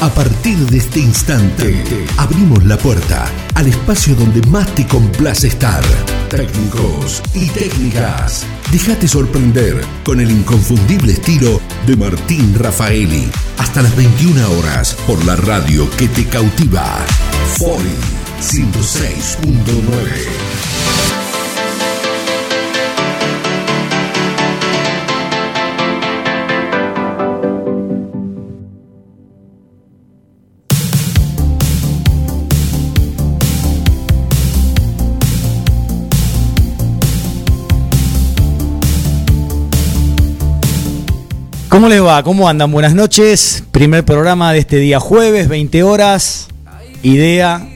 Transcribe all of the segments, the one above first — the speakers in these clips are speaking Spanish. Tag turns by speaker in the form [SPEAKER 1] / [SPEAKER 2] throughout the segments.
[SPEAKER 1] A partir de este instante, abrimos la puerta al espacio donde más te complace estar. Técnicos y técnicas. Déjate sorprender con el inconfundible estilo de Martín Rafaeli. Hasta las 21 horas por la radio que te cautiva. Fori 106.9.
[SPEAKER 2] ¿Cómo les va? ¿Cómo andan? Buenas noches. Primer programa de este día jueves, 20 horas. Idea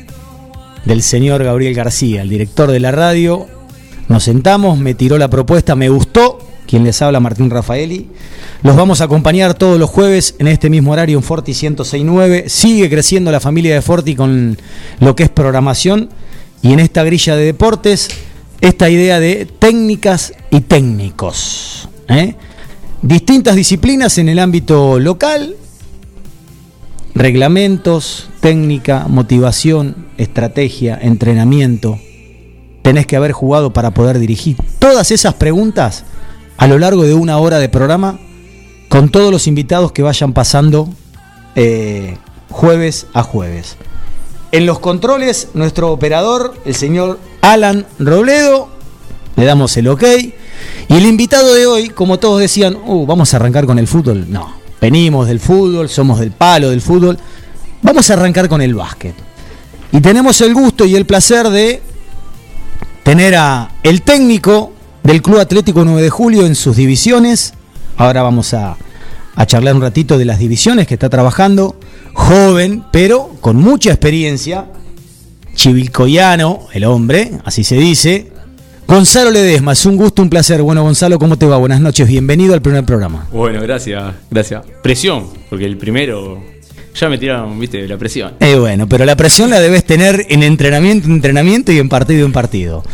[SPEAKER 2] del señor Gabriel García, el director de la radio. Nos sentamos, me tiró la propuesta, me gustó. Quien les habla, Martín Rafaeli. Los vamos a acompañar todos los jueves en este mismo horario en Forti 1069. Sigue creciendo la familia de Forti con lo que es programación. Y en esta grilla de deportes, esta idea de técnicas y técnicos. ¿eh? Distintas disciplinas en el ámbito local, reglamentos, técnica, motivación, estrategia, entrenamiento. Tenés que haber jugado para poder dirigir. Todas esas preguntas a lo largo de una hora de programa con todos los invitados que vayan pasando eh, jueves a jueves. En los controles, nuestro operador, el señor Alan Robledo, le damos el ok. Y el invitado de hoy, como todos decían, uh, vamos a arrancar con el fútbol. No, venimos del fútbol, somos del palo del fútbol. Vamos a arrancar con el básquet. Y tenemos el gusto y el placer de tener a el técnico del Club Atlético 9 de Julio en sus divisiones. Ahora vamos a, a charlar un ratito de las divisiones que está trabajando. Joven, pero con mucha experiencia. Chivilcoyano, el hombre, así se dice. Gonzalo Ledesma, es un gusto, un placer. Bueno, Gonzalo, ¿cómo te va? Buenas noches, bienvenido al primer programa.
[SPEAKER 3] Bueno, gracias, gracias. Presión, porque el primero ya me tiraron, viste, la presión.
[SPEAKER 2] Eh, bueno, pero la presión la debes tener en entrenamiento, en entrenamiento y en partido en partido.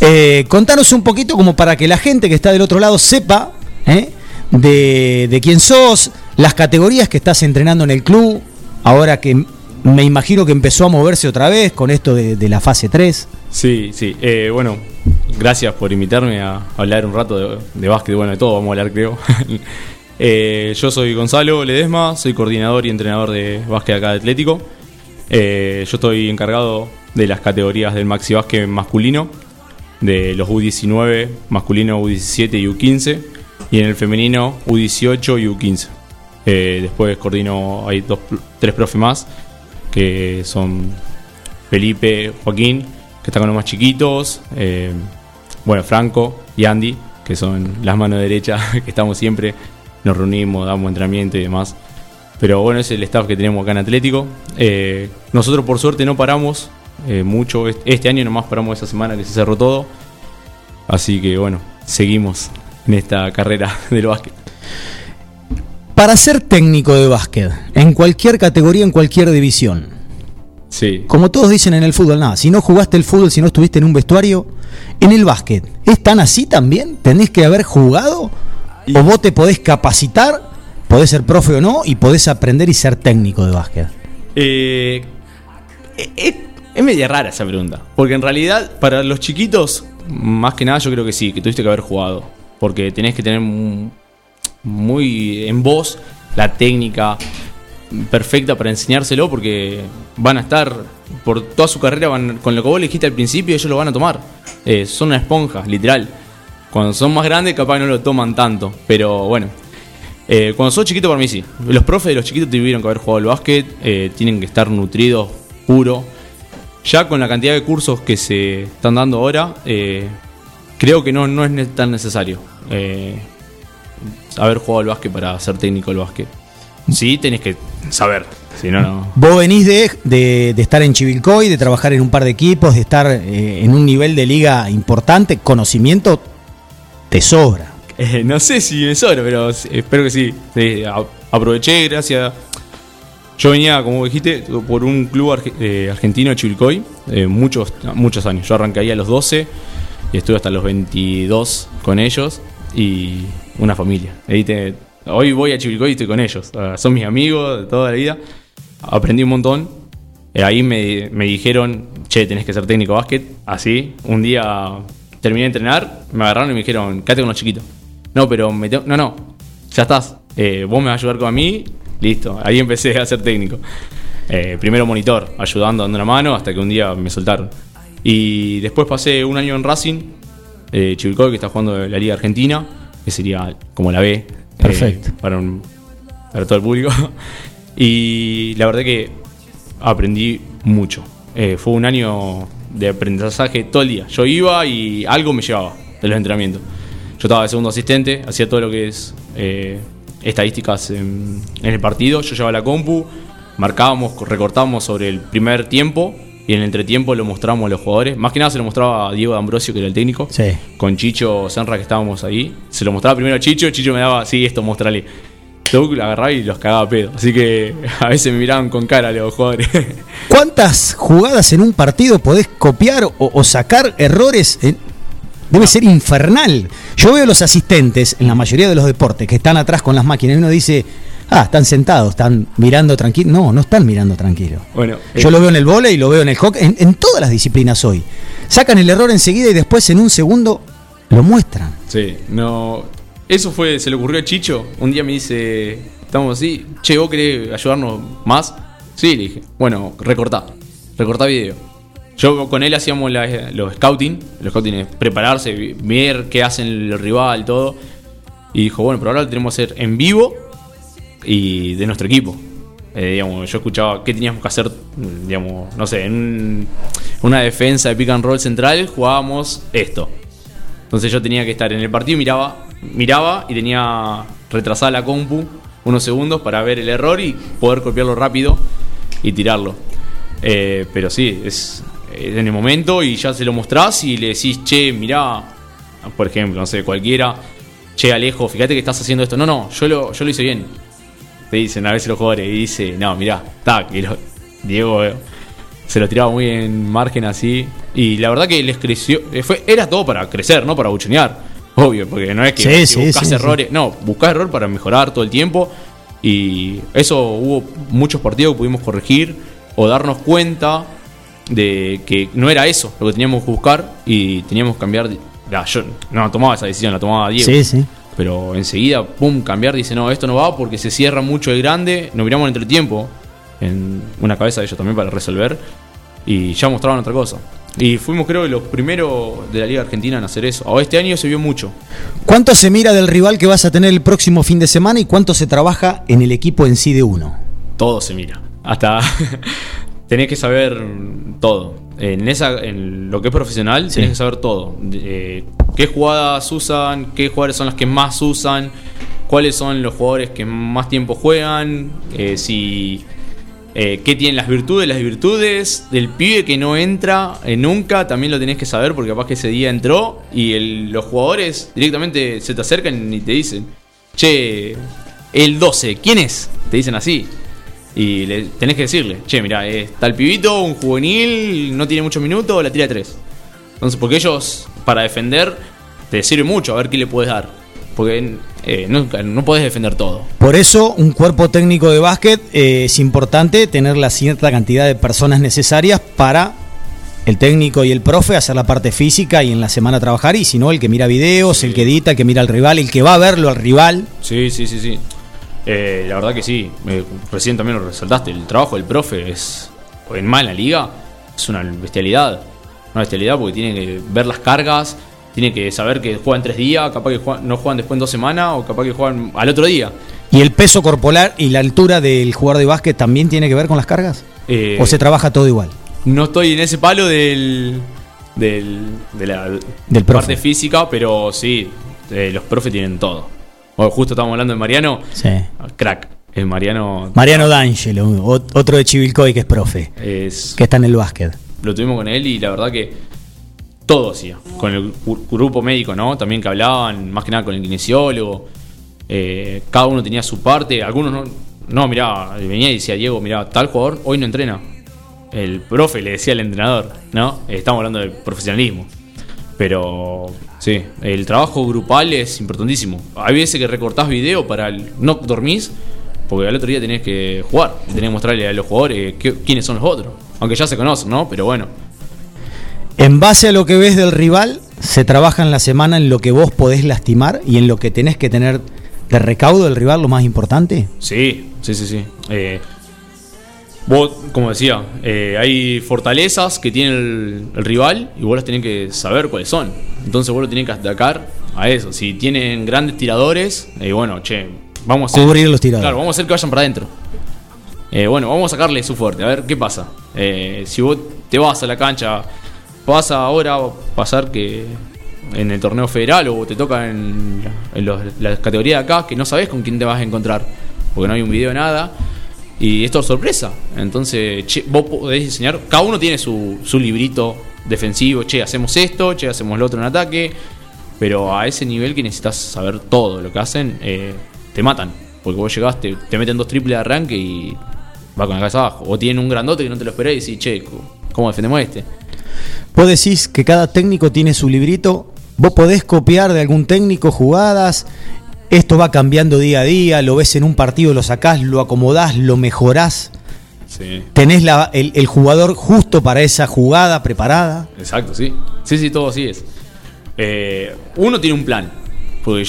[SPEAKER 2] Eh, contanos un poquito como para que la gente que está del otro lado sepa eh, de, quién sos, las categorías que estás entrenando en el club, ahora que me imagino que empezó a moverse otra vez con esto de, de la fase 3.
[SPEAKER 3] Sí, sí. Eh, bueno, gracias por invitarme a hablar un rato de, básquet. Bueno, de todo vamos a hablar, creo. Eh, yo soy Gonzalo Ledesma, soy coordinador y entrenador de básquet acá de Atlético. Eh, yo estoy encargado de las categorías del maxi básquet masculino, de los U19 masculino, U17 y U15, y en el femenino U18 y U15. después coordino, hay dos, tres profes más, que son Felipe, Joaquín que están con los más chiquitos, eh, bueno, Franco y Andy, que son las manos derechas, que estamos siempre, nos reunimos, damos entrenamiento y demás. Pero bueno, es el staff que tenemos acá en Atlético. Eh, nosotros por suerte no paramos eh, mucho, este año nomás paramos esa semana que se cerró todo. Así que bueno, seguimos en esta carrera del básquet.
[SPEAKER 2] Para ser técnico de básquet, en cualquier categoría, en cualquier división, como todos dicen en el fútbol, nada, si no jugaste el fútbol, si no estuviste en un vestuario, en el básquet, ¿es tan así también? ¿Tenés que haber jugado? ¿O vos te podés capacitar, podés ser profe o no, y podés aprender y ser técnico de básquet?
[SPEAKER 3] Eh, eh, es, media rara esa pregunta, porque en realidad para los chiquitos, más que nada yo creo que sí, que tuviste que haber jugado, porque tenés que tener muy en vos la técnica, perfecta para enseñárselo porque van a estar por toda su carrera van, con lo que vos le dijiste al principio ellos lo van a tomar. Eh, son una esponja literal. Cuando son más grandes capaz no lo toman tanto pero bueno. Eh, cuando sos chiquito para mí sí. Los profes de los chiquitos tuvieron que haber jugado al básquet eh, tienen que estar nutridos puro. Ya con la cantidad de cursos que se están dando ahora creo que no, no es tan necesario haber jugado al básquet para ser técnico del básquet. Sí, tenés que saber. Si no, no.
[SPEAKER 2] Vos venís de, de, estar en Chivilcoy, de trabajar en un par de equipos, de estar eh, en un nivel de liga importante. Conocimiento te sobra.
[SPEAKER 3] Eh, no sé si me sobra, pero espero que sí. aproveché, gracias. Yo venía, como dijiste, por un club eh, argentino de Chivilcoy muchos, muchos años. Yo arranqué ahí a los 12 y estuve hasta los 22 con ellos y una familia. Ahí te, Hoy voy a Chivilcoy y estoy con ellos. son mis amigos de toda la vida. aprendí un montón. Eh, ahí me, me dijeron, che, tenés que ser técnico de básquet. Así, un día terminé de entrenar, me agarraron y me dijeron, quédate con los chiquitos. No, pero me tengo- no, no, ya estás. Eh, vos me vas a ayudar con a mí, listo. Ahí empecé a ser técnico. Eh, primero monitor, ayudando, dando una mano, hasta que un día me soltaron. Y después pasé un año en Racing, eh, Chivilcoy, que está jugando la Liga Argentina, que sería como la B. eh,
[SPEAKER 2] Perfecto.
[SPEAKER 3] para, un- para todo el público. y la verdad que aprendí mucho. Eh, fue un año de aprendizaje todo el día. Yo iba y algo me llevaba de los entrenamientos. Yo estaba de segundo asistente, hacía todo lo que es eh, estadísticas en, en el partido. Yo llevaba la compu, marcábamos, recortábamos sobre el primer tiempo y en el entretiempo lo mostrábamos a los jugadores. Más que nada se lo mostraba a Diego D'Ambrosio, que era el técnico.
[SPEAKER 2] Sí.
[SPEAKER 3] Con Chicho Senra, que estábamos ahí. Se lo mostraba primero a Chicho, Chicho me daba, sí, esto, mostrale. Yo lo agarraba y los cagaba a pedo. Así que a veces me miraban con cara los jugadores.
[SPEAKER 2] ¿Cuántas jugadas en un partido podés copiar o, o sacar errores? en- Debe ser infernal. Yo veo los asistentes en la mayoría de los deportes que están atrás con las máquinas y uno dice, ah, están sentados, están mirando tranquilo. No, no están mirando tranquilo.
[SPEAKER 3] Bueno,
[SPEAKER 2] Yo
[SPEAKER 3] eh,
[SPEAKER 2] lo veo en el vóley, lo veo en el hockey, en, en todas las disciplinas hoy. Sacan el error enseguida y después en un segundo lo muestran.
[SPEAKER 3] Sí, no. Eso fue, se le ocurrió a Chicho. Un día me dice, estamos así, che, ¿vos querés ayudarnos más? Sí, le dije, bueno, recortá, recortá video. Yo con él hacíamos la- los scouting, los scouting es prepararse, ver qué hacen el rival, todo. Y dijo, bueno, pero ahora lo tenemos que hacer en vivo y de nuestro equipo. Eh, digamos, yo escuchaba qué teníamos que hacer, digamos, no sé, en un- una defensa de pick and roll central jugábamos esto. Entonces yo tenía que estar en el partido, miraba, miraba y tenía retrasada la compu unos segundos para ver el error y poder copiarlo rápido y tirarlo. Eh, pero sí, es, es en el momento y ya se lo mostrás y le decís, che, mirá, por ejemplo, no sé, cualquiera, che, Alejo, fíjate que estás haciendo esto. No, no, yo lo, yo lo hice bien. Te dicen a veces los jugadores y dice, no, mirá, está, que lo- Diego eh, se lo tiraba muy en margen así. Y la verdad que les creció. eh, Fue, era todo para crecer, no para buchonear. Obvio, porque no es que,
[SPEAKER 2] Sí,
[SPEAKER 3] buscas
[SPEAKER 2] sí,
[SPEAKER 3] errores. No, buscás error para mejorar todo el tiempo. Y eso hubo muchos partidos que pudimos corregir o darnos cuenta de que no era eso lo que teníamos que buscar y teníamos que cambiar. Ya, yo no tomaba esa decisión, la tomaba Diego.
[SPEAKER 2] Sí, sí.
[SPEAKER 3] Pero enseguida, pum, cambiar, dice, no, esto no va porque se cierra mucho el grande, nos miramos en entretiempo, en una cabeza de ellos también para resolver, y ya mostraban otra cosa. Y fuimos creo que los primeros de la Liga Argentina en hacer eso. Ahora este año se vio mucho.
[SPEAKER 2] ¿Cuánto se mira del rival que vas a tener el próximo fin de semana y cuánto se trabaja en el equipo en sí de uno?
[SPEAKER 3] Todo se mira. Hasta tenés que saber todo. En esa, en lo que es profesional, tenés que saber todo. Eh, qué jugadas usan, qué jugadores son las que más usan, cuáles son los jugadores que más tiempo juegan, eh, si eh, qué tienen las virtudes, las virtudes del pibe que no entra nunca, también lo tenés que saber porque capaz que ese día entró y el- los jugadores directamente se te acercan y te dicen, che, el 12, ¿quién es? Te dicen así. Y le tenés que decirle, che, mira, está el pibito, un juvenil, no tiene muchos minutos, la tira de tres. Entonces, porque ellos, para defender, te sirve mucho a ver qué le puedes dar. Porque eh, nunca, no podés defender todo.
[SPEAKER 2] Por eso, un cuerpo técnico de básquet eh, es importante tener la cierta cantidad de personas necesarias para el técnico y el profe hacer la parte física y en la semana trabajar. Y si no, el que mira videos, el que edita, el que mira al rival, el que va a verlo al rival.
[SPEAKER 3] Sí, sí, sí, sí. Eh, la verdad que sí. Eh, recién también lo resaltaste. El trabajo del profe es, en más en la liga, es una bestialidad. Una bestialidad porque tiene que ver las cargas, tiene que saber que juegan tres días, capaz que juegan- no juegan después en dos semanas o capaz que juegan al otro día.
[SPEAKER 2] ¿Y el peso corporal y la altura del jugador de básquet también tiene que ver con las cargas?
[SPEAKER 3] Eh,
[SPEAKER 2] ¿O se trabaja todo igual?
[SPEAKER 3] No estoy en ese palo del, del de la
[SPEAKER 2] Del profe.
[SPEAKER 3] parte física, pero sí, eh, los profes tienen todo. Bueno, justo estábamos hablando de Mariano,
[SPEAKER 2] Sí.
[SPEAKER 3] crack. El Mariano
[SPEAKER 2] Mariano D'Angelo, ot- otro de Chivilcoy que es profe,
[SPEAKER 3] es
[SPEAKER 2] que está en el básquet.
[SPEAKER 3] lo tuvimos con él y la verdad que todo hacía. Con el grupo médico, ¿no? También que hablaban, más que nada con el kinesiólogo. Eh, cada uno tenía su parte. Algunos no. No, mirá, venía y decía Diego, mirá, tal jugador hoy no entrena. El profe le decía al entrenador, ¿no? Estamos hablando del profesionalismo. Pero sí, el trabajo grupal es importantísimo. Hay veces que recortás video para el. No dormís Porque al otro día tenés que jugar, tenés que mostrarle a los jugadores quiénes son los otros. Aunque ya se conocen, ¿no? Pero bueno.
[SPEAKER 2] En base a lo que ves del rival, se trabaja en la semana en lo que vos podés lastimar y en lo que tenés que tener de recaudo del rival, lo más importante.
[SPEAKER 3] Sí, sí, sí, sí. Eh, vos, como decía, eh, hay fortalezas que tiene el, rival y vos las tenés que saber cuáles son. Entonces vos lo tenés que atacar a eso. Si tienen grandes tiradores, eh, bueno, che, vamos
[SPEAKER 2] a cubrir los tiradores.
[SPEAKER 3] Claro, vamos a hacer que vayan para adentro. bueno, vamos a sacarle su fuerte, a ver qué pasa. si vos te vas a la cancha, pasa ahora a pasar que en el torneo federal o te toca en, la categoría de acá que no sabes con quién te vas a encontrar, porque no hay un video nada. Y esto es sorpresa. Entonces, vos podés diseñar. Cada uno tiene su, su librito defensivo. Che, hacemos esto, che, hacemos lo otro en ataque. Pero a ese nivel que necesitas saber todo lo que hacen, eh, te matan. Porque vos llegaste, te meten dos triples de arranque y va con la cabeza abajo. O tienen un grandote que no te lo esperás y decís, che, ¿cómo defendemos este?
[SPEAKER 2] Vos decís que cada técnico tiene su librito Vos podés copiar de algún técnico jugadas, esto va cambiando día a día, lo ves en un partido, lo sacás, lo acomodás, lo mejorás. Tenés el, jugador justo para esa jugada preparada.
[SPEAKER 3] Exacto, sí. Sí, sí, todo así es. Eh, uno tiene un plan. Porque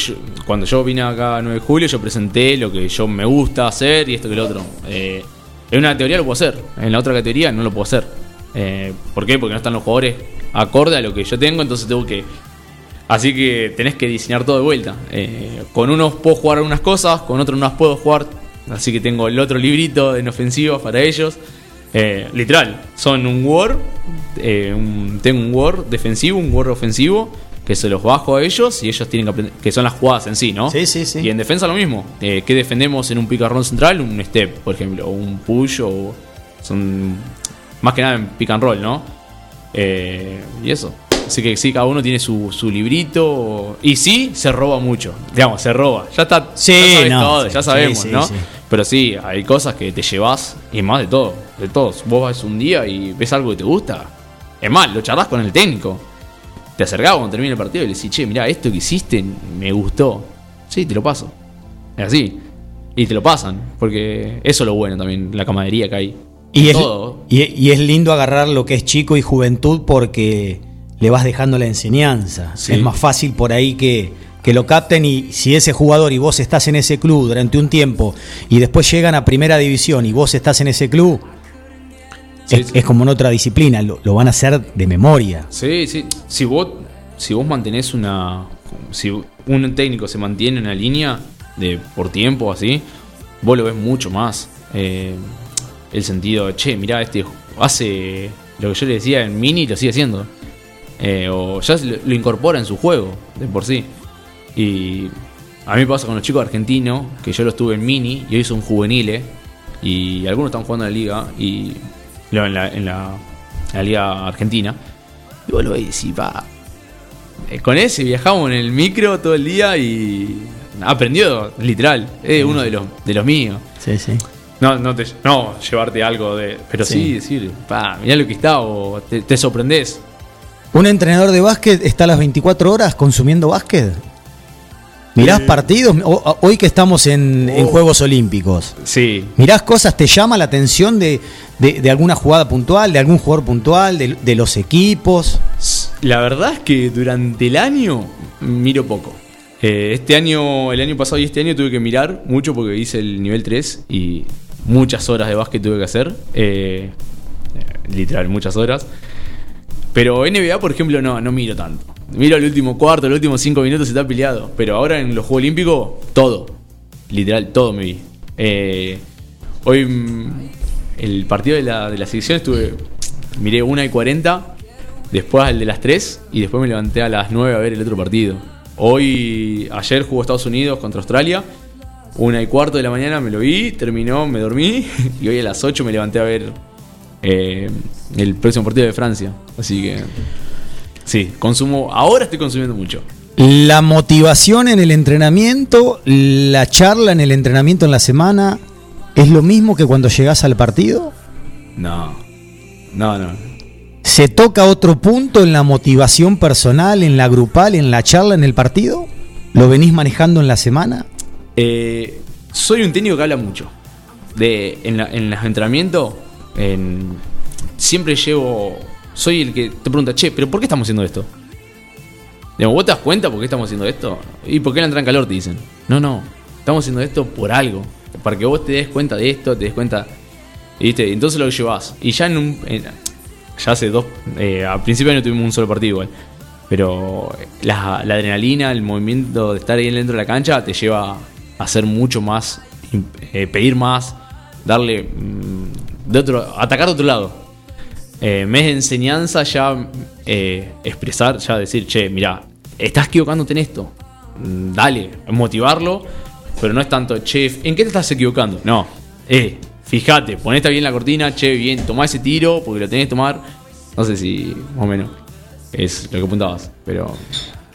[SPEAKER 3] cuando yo vine acá a 9 de julio, yo presenté lo que yo me gusta hacer y esto que lo otro. Eh, en una teoría lo puedo hacer, en la otra categoría no lo puedo hacer. Eh, ¿Por qué? Porque no están los jugadores acorde a lo que yo tengo, entonces tengo que Así que tenés que diseñar todo de vuelta. Eh, con unos puedo jugar algunas cosas, con otros no las puedo jugar. Así que tengo el otro librito en ofensiva para ellos. Eh, literal, son un Word. Eh, tengo un Word defensivo, un Word ofensivo. Que se los bajo a ellos y ellos tienen que aprender. Que son las jugadas en sí, ¿no?
[SPEAKER 2] Sí, sí, sí.
[SPEAKER 3] Y en defensa lo mismo. ¿Qué defendemos en un roll central? Un step, por ejemplo. O un push o. Son. Más que nada en pick and roll, ¿no? y eso. Así que sí, cada uno tiene su, librito. Y sí, se roba mucho. Digamos, se roba. Ya está. ya, ya sabemos, ¿no? Pero sí, hay cosas que te llevas, y más de todo, de todos. Vos vas un día y ves algo que te gusta. Es más, lo charlas con el técnico. Te acercás cuando termina el partido y le decís, che, mira, esto que hiciste me gustó. Sí, te lo paso. Es así. Y te lo pasan, porque eso es lo bueno también, la camaradería que hay.
[SPEAKER 2] Y es, y es lindo agarrar lo que es chico y juventud porque le vas dejando la enseñanza. Es más fácil por ahí que, que lo capten y si ese jugador y vos estás en ese club durante un tiempo y después llegan a primera división y vos estás en ese club, es, como en otra disciplina, lo, van a hacer de memoria.
[SPEAKER 3] Sí, sí. Si vos, si vos mantenés una. Si un técnico se mantiene en una línea de por tiempo así, vos lo ves mucho más. Eh, el sentido, che, mirá, este hace lo que yo le decía en mini y lo sigue haciendo. Eh, o ya lo, incorpora en su juego de por sí. Y a mí me pasa con los chicos argentinos, que yo los tuve en mini y hoy son juveniles. Y algunos están jugando en la liga y en la, en la, liga argentina. Y vos lo veis y va. Eh, con ese viajamos en el micro todo el día y aprendió, literal. Es uno de los, de los míos.
[SPEAKER 2] Sí, sí.
[SPEAKER 3] No, no, te, no llevarte algo de. Pero sí, decir, pa, mirá lo que está o te, te sorprendés.
[SPEAKER 2] ¿Un entrenador de básquet está a las 24 horas consumiendo básquet? ¿Mirás partidos? hoy que estamos en, oh. Juegos Olímpicos.
[SPEAKER 3] Sí.
[SPEAKER 2] ¿Mirás cosas? ¿Te llama la atención de, alguna jugada puntual, de algún jugador puntual, de, los equipos?
[SPEAKER 3] La verdad es que durante el año miro poco. Eh, este año, el año pasado y este año tuve que mirar mucho porque hice el nivel 3 y muchas horas de básquet tuve que hacer. Eh, literal, muchas horas. Pero NBA, por ejemplo, no, no miro tanto. Miro el último cuarto, los últimos cinco minutos está peleado. Pero ahora en los Juegos Olímpicos, todo. Literal, todo me vi. Eh, hoy, mm, el partido de la, de la selección estuve. Miré una y 40, después el de las 3 y después me levanté a las 9 a ver el otro partido. Hoy, ayer jugó Estados Unidos contra Australia. Una y cuarto de la mañana me lo vi, terminó, me dormí y hoy a las 8 me levanté a ver eh, el próximo partido de Francia. Así que sí, consumo, ahora estoy consumiendo mucho.
[SPEAKER 2] La motivación en el entrenamiento, la charla en el entrenamiento en la semana, ¿es lo mismo que cuando llegas al partido?
[SPEAKER 3] No, no, no.
[SPEAKER 2] ¿Se toca otro punto en la motivación personal, en la grupal, en la charla, en el partido? ¿Lo venís manejando en la semana?
[SPEAKER 3] Eh, soy un técnico que habla mucho. De, en, la- en los entrenamientos, siempre llevo. Soy el que te pregunta, che, ¿pero por qué estamos haciendo esto? Digamos, ¿vos te das cuenta por qué estamos haciendo esto? ¿Y por qué la entra en calor? Te dicen. No, no. Estamos haciendo esto por algo. Para que vos te des cuenta de esto, te des cuenta. ¿Viste? Entonces lo llevas. Y ya en un. ya hace dos. eh, a principio no tuvimos un solo partido igual. Pero la, adrenalina, el movimiento de estar ahí dentro de la cancha te lleva a hacer mucho más, eh, pedir más, darle mm, de otro, atacar de otro lado. Eh, vez de enseñanza ya eh, expresar, ya decir, che, mira, estás equivocándote en esto. Mm, Dale, motivarlo, pero no es tanto, che, ¿en qué te estás equivocando? No, eh, fíjate, ponete bien la cortina, che, bien, tomá ese tiro porque lo tenés que tomar. No sé si más o menos es lo que apuntabas, pero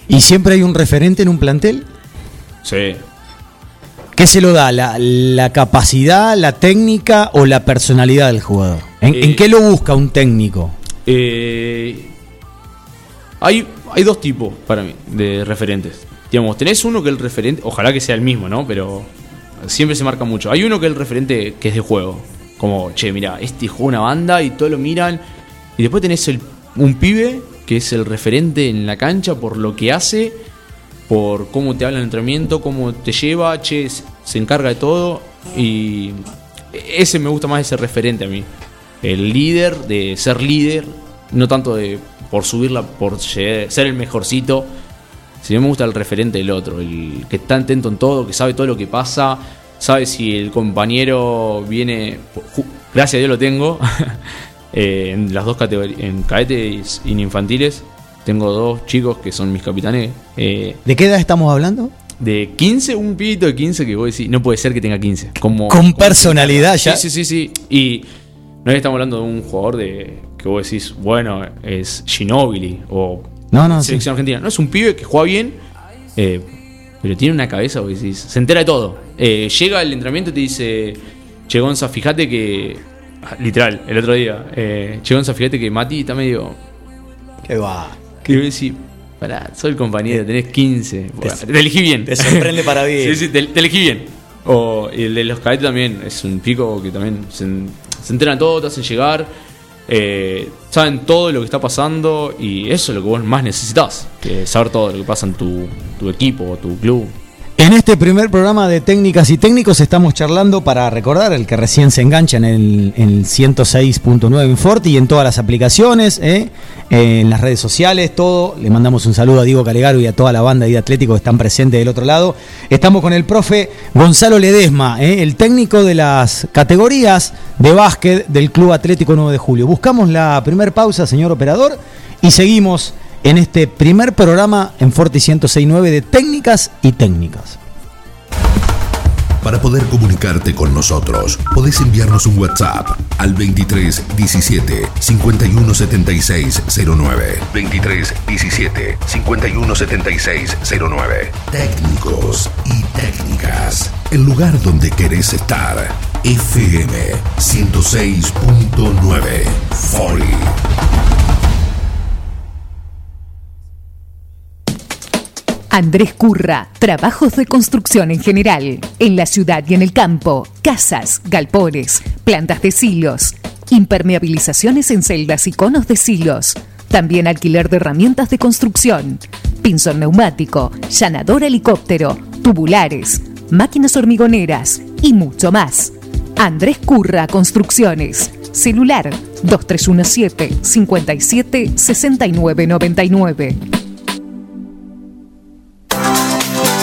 [SPEAKER 2] ¿Y siempre hay un referente en un plantel?
[SPEAKER 3] sí.
[SPEAKER 2] ¿Qué se lo da? ¿La, la capacidad, la técnica o la personalidad del jugador? ¿En,
[SPEAKER 3] Eh,
[SPEAKER 2] en qué lo busca un técnico?
[SPEAKER 3] Eh, hay, hay dos tipos para mí de referentes. Digamos, tenés uno que el referente, ojalá que sea el mismo, ¿no? Pero siempre se marca mucho. Hay uno que es el referente que es de juego. Como, che, mira, este juega una banda y todos lo miran. Y después tenés el, un pibe que es el referente en la cancha por lo que hace, por cómo te habla en el entrenamiento, cómo te lleva, che, se encarga de todo. Y ese me gusta más ese referente a mí. El líder, de ser líder, no tanto de por subirla, por ser el mejorcito. Si no me gusta el referente del otro, el que está atento en todo, que sabe todo lo que pasa, sabe si el compañero viene. Gracias a Dios lo tengo. eh, en las dos categorías, en cadetes y en infantiles, tengo dos chicos que son mis capitanes. eh,
[SPEAKER 2] ¿De qué edad estamos hablando?
[SPEAKER 3] De 15, un pibito de 15 que vos decís, no puede ser que tenga 15. Como,
[SPEAKER 2] Con
[SPEAKER 3] como-
[SPEAKER 2] personalidad ya.
[SPEAKER 3] Sí, sí, sí, sí. Y no es que estamos hablando de un jugador de que vos decís, bueno, es Ginobili o
[SPEAKER 2] No, no, sí.
[SPEAKER 3] selección argentina. No, es un pibe que juega bien, eh, pero tiene una cabeza, vos decís, se entera de todo. Eh, llega al entrenamiento y te dice, Che Gonza, fíjate que. Literal, el otro día, eh, Che Gonza, fíjate que Mati está medio.
[SPEAKER 2] ¿Qué va?
[SPEAKER 3] Que yo decía, pará, soy compañero, tenés 15. Bueno, te elegí bien.
[SPEAKER 2] te sorprende para bien.
[SPEAKER 3] sí, sí, te, te elegí bien. O y el de los cadetes también, es un pico que también se, se enteran todo, te hacen llegar, eh, saben todo lo que está pasando y eso es lo que vos más necesitas, que saber todo lo que pasa en tu, tu equipo o tu club.
[SPEAKER 2] En este primer programa de técnicas y técnicos estamos charlando para recordar el que recién se engancha en el, en el 106.9 en Forti y en todas las aplicaciones, ¿eh? Eh, en las redes sociales, todo. Le mandamos un saludo a Diego Calegaro y a toda la banda de Atlético que están presentes del otro lado. Estamos con el profe Gonzalo Ledesma, ¿eh? el técnico de las categorías de básquet del Club Atlético 9 de Julio. Buscamos la primer pausa, señor operador, y seguimos en este primer programa en Forti 106.9 de técnicas y técnicas.
[SPEAKER 1] Para poder comunicarte con nosotros, podés enviarnos un WhatsApp al 23 17 51 76 09. 23 17 51 76 09. Técnicos y técnicas. El lugar donde querés estar. FM 106.9. Fori.
[SPEAKER 4] Andrés Curra, trabajos de construcción en general, en la ciudad y en el campo, casas, galpones, plantas de silos, impermeabilizaciones en celdas y conos de silos, también alquiler de herramientas de construcción, pinzón neumático, llanador helicóptero, tubulares, máquinas hormigoneras y mucho más. Andrés Curra Construcciones, celular 2317 57 69 99.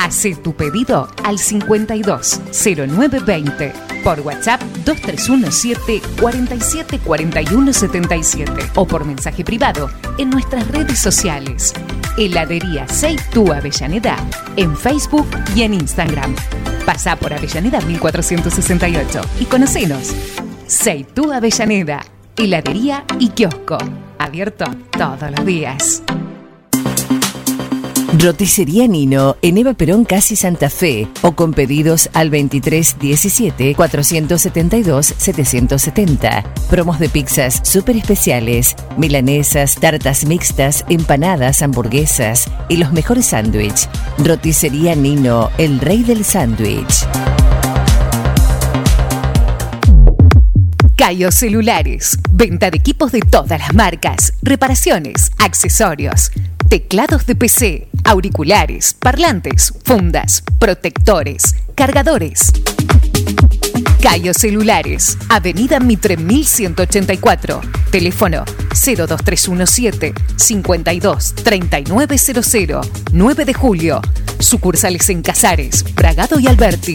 [SPEAKER 4] Hacé tu pedido al 52 0920 por WhatsApp 2317 47 41 77 o por mensaje privado en nuestras redes sociales. Heladería Seitú Avellaneda en Facebook y en Instagram. Pasa por Avellaneda 1468 y conocenos. Seitú Avellaneda, heladería y kiosco. Abierto todos los días.
[SPEAKER 5] Roticería Nino en Eva Perón Casi Santa Fe o con pedidos al 2317 472 770. Promos de pizzas súper especiales, milanesas, tartas mixtas, empanadas, hamburguesas y los mejores sándwiches. Roticería Nino, el rey del sándwich.
[SPEAKER 4] Cayo Celulares. Venta de equipos de todas las marcas. Reparaciones, accesorios, teclados de PC, auriculares, parlantes, fundas, protectores, cargadores. Cayo Celulares, Avenida Mitre 1184, teléfono 02317 52 3900, 9 de julio, sucursales en Casares, Bragado y Alberti.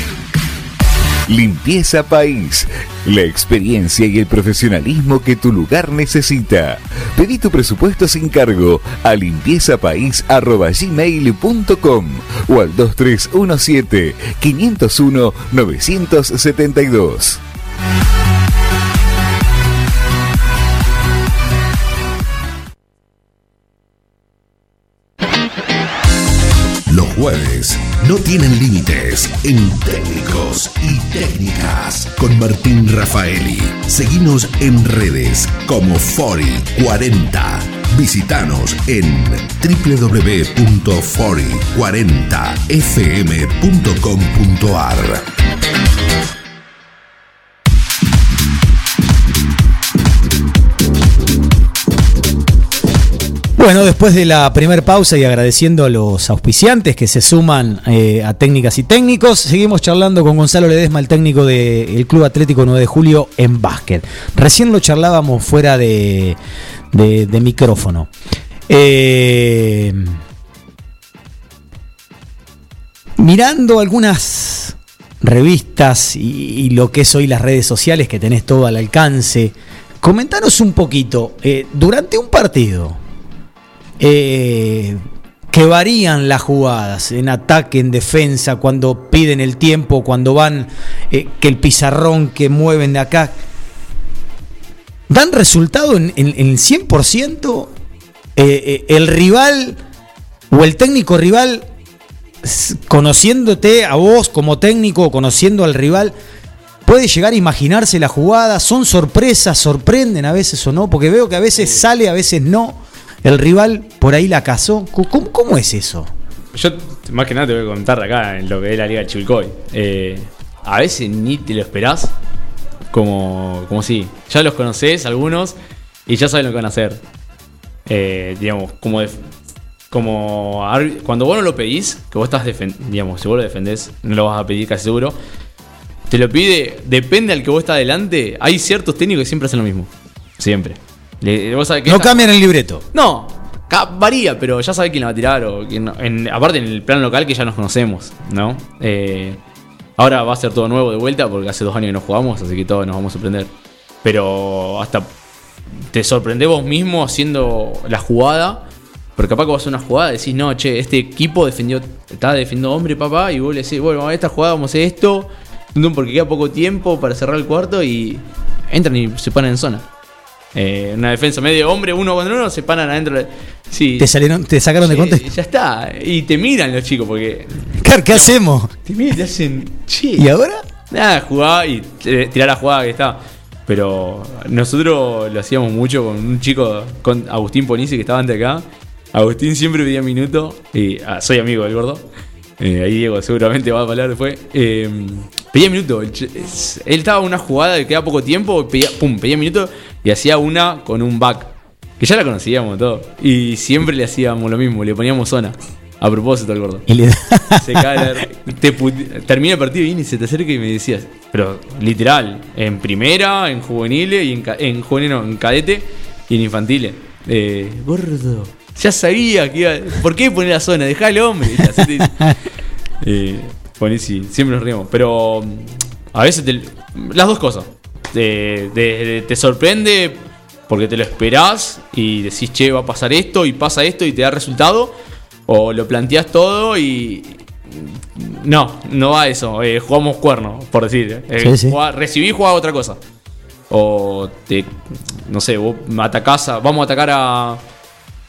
[SPEAKER 6] Limpieza País. La experiencia y el profesionalismo que tu lugar necesita. Pedí tu presupuesto sin cargo a limpiezapais.gmail.com o al 2317 501 972.
[SPEAKER 1] Los jueves no tienen límites en técnicos y técnicas con Martín Rafaeli. Seguimos en redes como Fori40. Visítanos en www.fori40fm.com.ar.
[SPEAKER 2] Bueno, después de la primera pausa y agradeciendo a los auspiciantes que se suman eh, a técnicas y técnicos, seguimos charlando con Gonzalo Ledesma, el técnico del Club Atlético 9 de Julio en básquet. Recién lo charlábamos fuera de, de- micrófono. Eh, mirando algunas revistas y, y lo que es hoy las redes sociales que tenés todo al alcance, comentanos un poquito, eh, durante un partido, eh, que varían las jugadas en ataque, en defensa, cuando piden el tiempo, cuando van, eh, que el pizarrón que mueven de acá, dan resultado en, en- en el 100%, eh, el rival o el técnico rival, conociéndote a vos como técnico, conociendo al rival, puede llegar a imaginarse la jugada, son sorpresas, sorprenden a veces o no, porque veo que a veces sale, a veces no. El rival por ahí la cazó. ¿Cómo, es eso?
[SPEAKER 3] Yo más que nada te voy a contar acá en lo que es la Liga de Chivilcoy. Eh, a veces ni te lo esperás. Como, como si ya los conocés algunos y ya saben lo que van a hacer. Eh, digamos, como def- como cuando vos no lo pedís, que vos estás digamos, si vos lo defendés, no lo vas a pedir casi seguro. Te lo pide, depende al que vos estás adelante. Hay ciertos técnicos que siempre hacen lo mismo. Siempre. Le- vos sabés que
[SPEAKER 2] No cambian el libreto.
[SPEAKER 3] no, ca- varía, pero ya sabe quién la va a tirar. O quién no. En- aparte en el plan local que ya nos conocemos, ¿no? Eh, ahora va a ser todo nuevo de vuelta porque hace dos años que no jugamos, así que todos nos vamos a sorprender. Pero hasta te sorprendés vos mismo haciendo la jugada. Porque capaz que vas a una jugada y decís, no, che, este equipo defendió, está defendiendo hombre, papá, y vos le decís, bueno, a esta jugada vamos a hacer esto, porque queda poco tiempo para cerrar el cuarto y entran y se ponen en zona. Eh, una defensa medio hombre, uno contra uno, se paran adentro. de- Sí.
[SPEAKER 2] Te, salieron, te sacaron de
[SPEAKER 3] Che,
[SPEAKER 2] contexto.
[SPEAKER 3] Ya está. Y te miran los chicos porque.
[SPEAKER 2] ¿Qué, qué hacemos?
[SPEAKER 3] Te miran y te hacen. Che.
[SPEAKER 2] ¿Y ahora?
[SPEAKER 3] Nada, jugar y tirar la jugada que está. Pero nosotros lo hacíamos mucho con un chico, con Agustín Ponici, que estaba antes acá. Agustín siempre pedía minuto. Y ah, soy amigo del gordo. Eh, ahí Diego seguramente va a hablar después. Eh, pedía minuto. Él, estaba en una jugada que queda poco tiempo. Pedía, pum, pedía minuto. Y hacía una con un back. Que ya la conocíamos todo. Y siempre le hacíamos lo mismo. Le poníamos zona. A propósito al gordo.
[SPEAKER 2] Y le-
[SPEAKER 3] Se cae la- te termina el partido y se te acerca y me decías, pero literal, en primera, en juveniles y en, en juvenil, no, en cadete y en infantiles. Eh, gordo, ya sabía que iba. ¿Por qué poner la zona? Dejá al hombre. Eh, buenísimo, siempre nos rimos. Pero mm, a veces te- las dos cosas. Te, te- te sorprende porque te lo esperás y decís, che, va a pasar esto y pasa esto y te da resultado. O lo planteás todo y. No, no va a eso. eh, jugamos cuerno, por decir. Eh,
[SPEAKER 2] Sí, sí.
[SPEAKER 3] jugá- recibí, jugaba otra cosa. O te. No sé, vos me atacás a- Vamos a atacar a.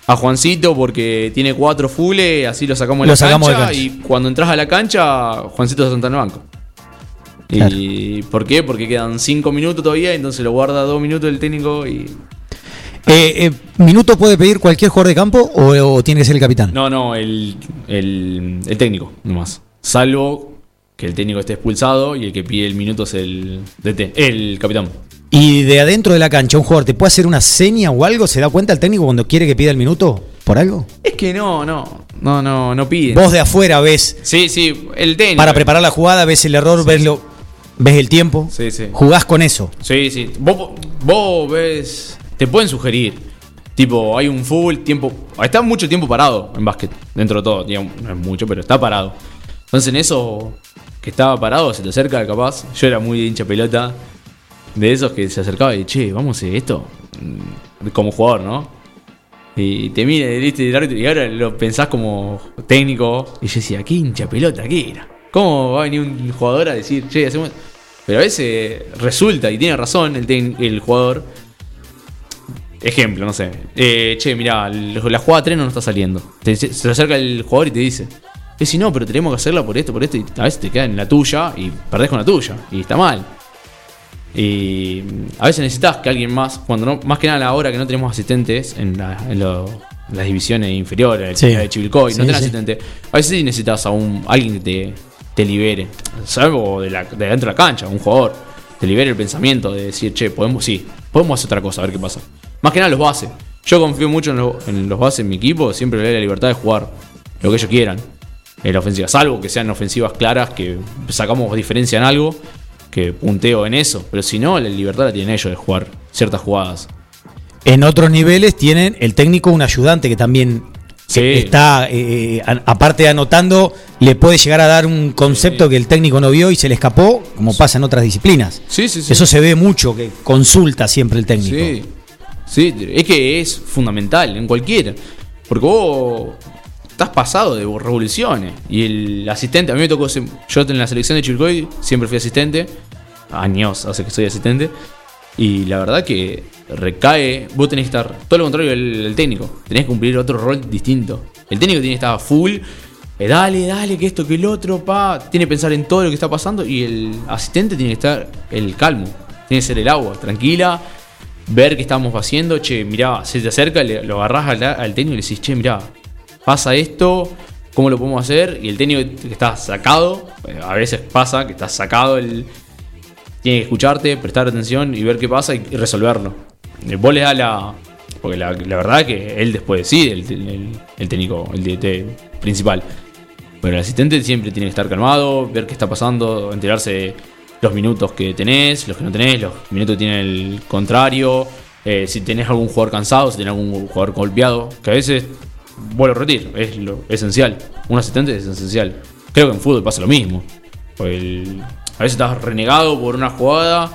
[SPEAKER 3] A Juancito porque tiene cuatro fules, así lo sacamos de
[SPEAKER 2] Lo
[SPEAKER 3] la
[SPEAKER 2] sacamos de
[SPEAKER 3] cancha,
[SPEAKER 2] cancha.
[SPEAKER 3] y cuando entras a la cancha, Juancito se senta en el banco. ¿Y por qué? Porque quedan cinco minutos todavía, entonces lo guarda dos minutos el técnico y.
[SPEAKER 2] Eh, eh, ¿Minuto puede pedir cualquier jugador de campo o, o tiene que ser el capitán?
[SPEAKER 3] No, no, el, el, el técnico, nomás. Salvo que el técnico esté expulsado y el que pide el minuto es el DT, el capitán.
[SPEAKER 2] Y de adentro de la cancha, un jugador te puede hacer una seña o algo, ¿se da cuenta el técnico cuando quiere que pida el minuto? ¿Por algo?
[SPEAKER 3] Es que no, no, no, no, no pide.
[SPEAKER 2] Vos de afuera ves,
[SPEAKER 3] Sí, sí, el técnico.
[SPEAKER 2] para preparar la jugada, ves el error, ves, lo, ves el tiempo,
[SPEAKER 3] Sí, sí.
[SPEAKER 2] jugás con eso.
[SPEAKER 3] Sí, sí. Vos, vos ves. Te pueden sugerir. Tipo, hay un full tiempo. Está mucho tiempo parado en básquet. Dentro de todo. digamos, no es mucho, pero está parado. Entonces en eso que estaba parado, se te acerca capaz. Yo era muy hincha pelota. De esos que se acercaba y, che, vamos a hacer esto. Mm, Como jugador, ¿no? Y te mira el árbitro y ahora lo pensás como técnico. Y yo decía, ¿qué hincha pelota? ¿Qué era? ¿Cómo va a venir un jugador a decir, che, hacemos. Pero a veces resulta, y tiene razón el, el jugador. Ejemplo, no sé. Eh, che, mirá, la jugada 3 no está saliendo. Te- se se acerca el jugador y te dice. Es si no, pero tenemos que hacerla por esto, por esto. Y a veces te queda en la tuya y perdés con la tuya. Y está mal. Y a veces necesitas que alguien más, cuando no, más que nada a la hora que no tenemos asistentes en, la- en lo- en las divisiones inferiores,
[SPEAKER 2] Sí.
[SPEAKER 3] de Chivilcoy,
[SPEAKER 2] Sí,
[SPEAKER 3] no tenés
[SPEAKER 2] sí.
[SPEAKER 3] asistente. A veces sí necesitas a un, alguien que te, te libere. Salvo de, la, de dentro de la cancha, un jugador. Te libere el pensamiento de decir, che, podemos, sí, podemos hacer otra cosa, a ver qué pasa. Más que nada los bases. Yo confío mucho en, lo- en los bases en mi equipo, siempre le doy la libertad de jugar lo que ellos quieran en la ofensiva. Salvo que sean ofensivas claras, que sacamos diferencia en algo, que punteo en eso. Pero si no, la libertad la tienen ellos de jugar ciertas jugadas.
[SPEAKER 2] En otros niveles tienen el técnico un ayudante que también
[SPEAKER 3] Sí.
[SPEAKER 2] está, eh, a- aparte de anotando, le puede llegar a dar un concepto que el técnico no vio y se le escapó, como pasa en otras disciplinas.
[SPEAKER 3] Sí, sí, sí.
[SPEAKER 2] Eso se ve mucho, que consulta siempre el técnico.
[SPEAKER 3] Sí, sí, es que es fundamental en cualquiera. Porque vos estás pasado de revoluciones. Y el asistente, a mí me tocó, yo en la selección de Chilcoy siempre fui asistente. Años hace que soy asistente. Y la verdad que recae, vos tenés que estar, todo lo contrario del técnico, tenés que cumplir otro rol distinto. El técnico tiene que estar full, eh, dale, dale, que esto, que el otro, pa, tiene que pensar en todo lo que está pasando y el asistente tiene que estar el calmo, tiene que ser el agua, tranquila, ver qué estamos haciendo, che, mirá, se te acerca, le- lo agarrás al, al técnico y le decís, che, mirá, pasa esto, ¿cómo lo podemos hacer? Y el técnico que está sacado, eh, a veces pasa que está sacado el, tiene que escucharte, prestar atención y ver qué pasa y, resolverlo. Eh, Vos le das la. Porque la, verdad que él después decide, el, el- el técnico, el DT principal. Pero el asistente siempre tiene que estar calmado, ver qué está pasando, enterarse de los minutos que tenés, los que no tenés, los minutos que tiene el contrario, eh, si tenés algún jugador cansado, si tenés algún jugador golpeado, que a veces, vuelvo a repetir, es lo esencial. Un asistente es esencial. Creo que en fútbol pasa lo mismo. El- a veces estás renegado por una jugada,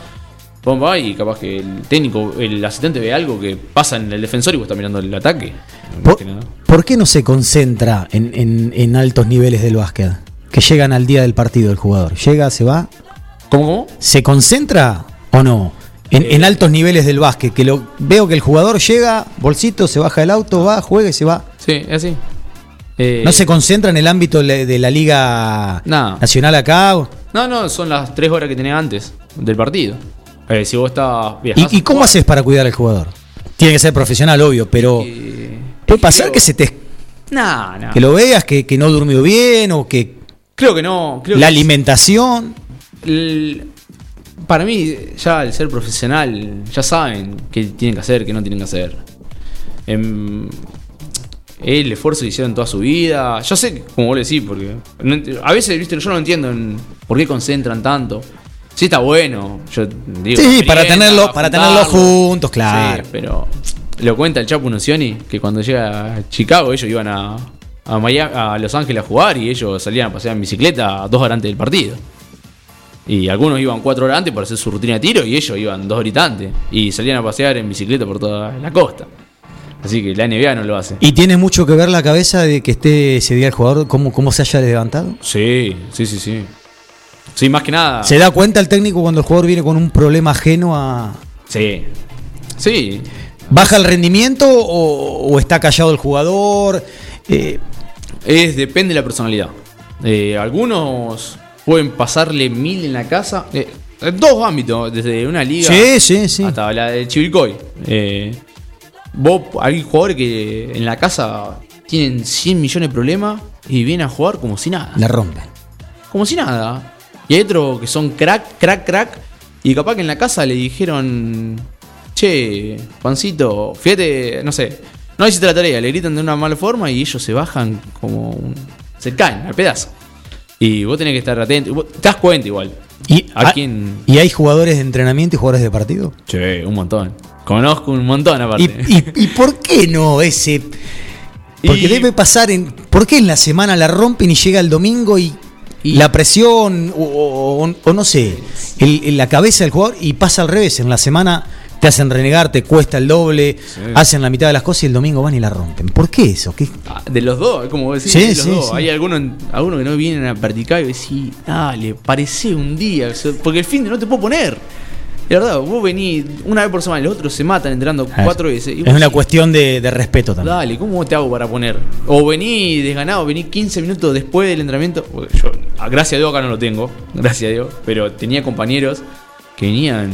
[SPEAKER 3] va, y capaz que el técnico, el asistente ve algo que pasa en el defensor y vos estás mirando el ataque.
[SPEAKER 2] ¿Por, por qué no se concentra en, en- en altos niveles del básquet? Que llegan al día del partido el jugador. Llega, se va.
[SPEAKER 3] ¿Cómo?
[SPEAKER 2] ¿Se concentra o no? En, en altos niveles del básquet, que lo veo que el jugador llega, bolsito, se baja del auto, va, juega y se va.
[SPEAKER 3] Sí, es así. Eh,
[SPEAKER 2] ¿No se concentra en el ámbito de la liga
[SPEAKER 3] No.
[SPEAKER 2] nacional acá?
[SPEAKER 3] No, no, son las tres horas que tenés antes del partido. Eh, si vos estás viajás
[SPEAKER 2] ¿Y, cómo haces para cuidar al jugador? Tiene que ser profesional, obvio, pero
[SPEAKER 3] eh,
[SPEAKER 2] puede pasar
[SPEAKER 3] creo-
[SPEAKER 2] que se te
[SPEAKER 3] Nah, nah.
[SPEAKER 2] que lo veas que, que no durmió bien o que
[SPEAKER 3] Creo que no. Creo
[SPEAKER 2] la
[SPEAKER 3] que
[SPEAKER 2] alimentación.
[SPEAKER 3] el- para mí, ya al ser profesional, ya saben qué tienen que hacer, qué no tienen que hacer. Em, el esfuerzo que hicieron toda su vida. Yo sé, como vos decís, porque no a veces, viste, yo no entiendo en por qué concentran tanto. Sí está bueno, yo digo,
[SPEAKER 2] Sí, para tenerlo- para tenerlo juntos, claro.
[SPEAKER 3] Sí, pero lo cuenta el Chapo Nocioni que cuando llega a Chicago ellos iban a, a, Miami- a Los Ángeles a jugar y ellos salían a pasear en bicicleta dos horas antes del partido. Y algunos iban cuatro horas antes para hacer su rutina de tiro y ellos iban dos horitas antes. Y salían a pasear en bicicleta por toda la costa. Así que la NBA no lo hace.
[SPEAKER 2] Y tiene mucho que ver la cabeza de que esté ese día el jugador, cómo, cómo se haya levantado.
[SPEAKER 3] Sí, sí, sí, sí. Sí, más que nada.
[SPEAKER 2] ¿Se da cuenta el técnico cuando el jugador viene con un problema ajeno a.
[SPEAKER 3] Sí. Sí.
[SPEAKER 2] ¿Baja el rendimiento o, o está callado el jugador? Eh,
[SPEAKER 3] Es, depende de la personalidad. Eh, algunos pueden pasarle mil en la casa. eh, en dos ámbitos, desde una liga
[SPEAKER 2] sí, sí, sí.
[SPEAKER 3] hasta la de Chivilcoy. Eh, vos, hay jugadores que en la casa tienen 100 millones de problemas y vienen a jugar como si nada.
[SPEAKER 2] La rompe.
[SPEAKER 3] Como si nada. Y hay otros que son crack, crack, crack. Y capaz que en la casa le dijeron, che, Juancito, fíjate, no sé, no hiciste la tarea, le gritan de una mala forma y ellos se bajan como un- se caen al pedazo. Y vos tenés que estar atento. vos te das cuenta igual.
[SPEAKER 2] ¿Y,
[SPEAKER 3] ¿A quién?
[SPEAKER 2] ¿Y hay jugadores de entrenamiento y jugadores de partido?
[SPEAKER 3] Che, un montón. Conozco un montón
[SPEAKER 2] ¿Y,
[SPEAKER 3] aparte.
[SPEAKER 2] y, y por qué no ese? Porque
[SPEAKER 3] Y-
[SPEAKER 2] debe pasar en. ¿Por qué en la semana la rompen y llega el domingo y, la presión o, o- o no sé, el- en la cabeza del jugador y pasa al revés? En la semana te hacen renegar, te cuesta el doble, hacen la mitad de las cosas y el domingo van y la rompen. ¿Por qué eso? ¿Qué?
[SPEAKER 3] Ah, De los dos, como decís,
[SPEAKER 2] Sí,
[SPEAKER 3] de los
[SPEAKER 2] sí,
[SPEAKER 3] dos. Hay algunos, algunos que no vienen a practicar y decís, dale, parece un día, porque el fin de no te puedo poner. De verdad, vos venís una vez por semana, los otros se matan entrenando cuatro veces.
[SPEAKER 2] Es
[SPEAKER 3] vos
[SPEAKER 2] una cuestión de, de respeto también.
[SPEAKER 3] Dale, ¿cómo te hago para poner? O vení desganado, vení 15 minutos después del entrenamiento. Yo, ah, gracias a Dios acá no lo tengo, gracias a Dios. Pero tenía compañeros que venían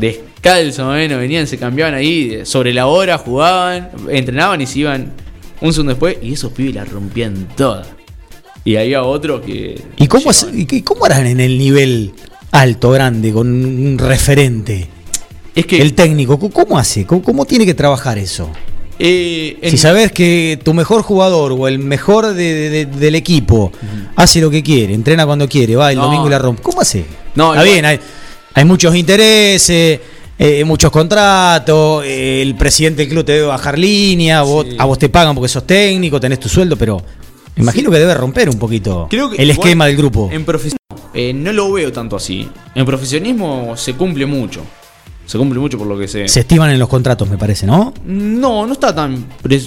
[SPEAKER 3] descalzos, más o menos, venían, se cambiaban ahí sobre la hora, jugaban, entrenaban y se iban un segundo después. Y esos pibes la rompían toda. Y había otros que.
[SPEAKER 2] ¿Y cómo, y cómo harán en el nivel alto, grande, con un referente?
[SPEAKER 3] Es que.
[SPEAKER 2] El técnico, ¿cómo- ¿cómo hace? ¿Cómo, cómo tiene que trabajar eso?
[SPEAKER 3] eh, en-
[SPEAKER 2] Si sabes que tu mejor jugador o el mejor de- de- de- del equipo hace lo que quiere, entrena cuando quiere, va el
[SPEAKER 3] No.
[SPEAKER 2] domingo y la rompe, ¿cómo hace?
[SPEAKER 3] No,
[SPEAKER 2] Está
[SPEAKER 3] igual-
[SPEAKER 2] bien, hay, hay muchos intereses, eh, muchos contratos, eh, el presidente del club te debe bajar línea, vos-
[SPEAKER 3] Sí.
[SPEAKER 2] a vos te pagan porque sos técnico, tenés tu sueldo, pero me imagino que debe romper un poquito
[SPEAKER 3] Creo que
[SPEAKER 2] el esquema del grupo.
[SPEAKER 3] En eh, no lo veo tanto así. En profesionismo se cumple mucho. Se cumple mucho por lo que sé.
[SPEAKER 2] Se estiman en los contratos, me parece, ¿no?
[SPEAKER 3] No, no está tan. No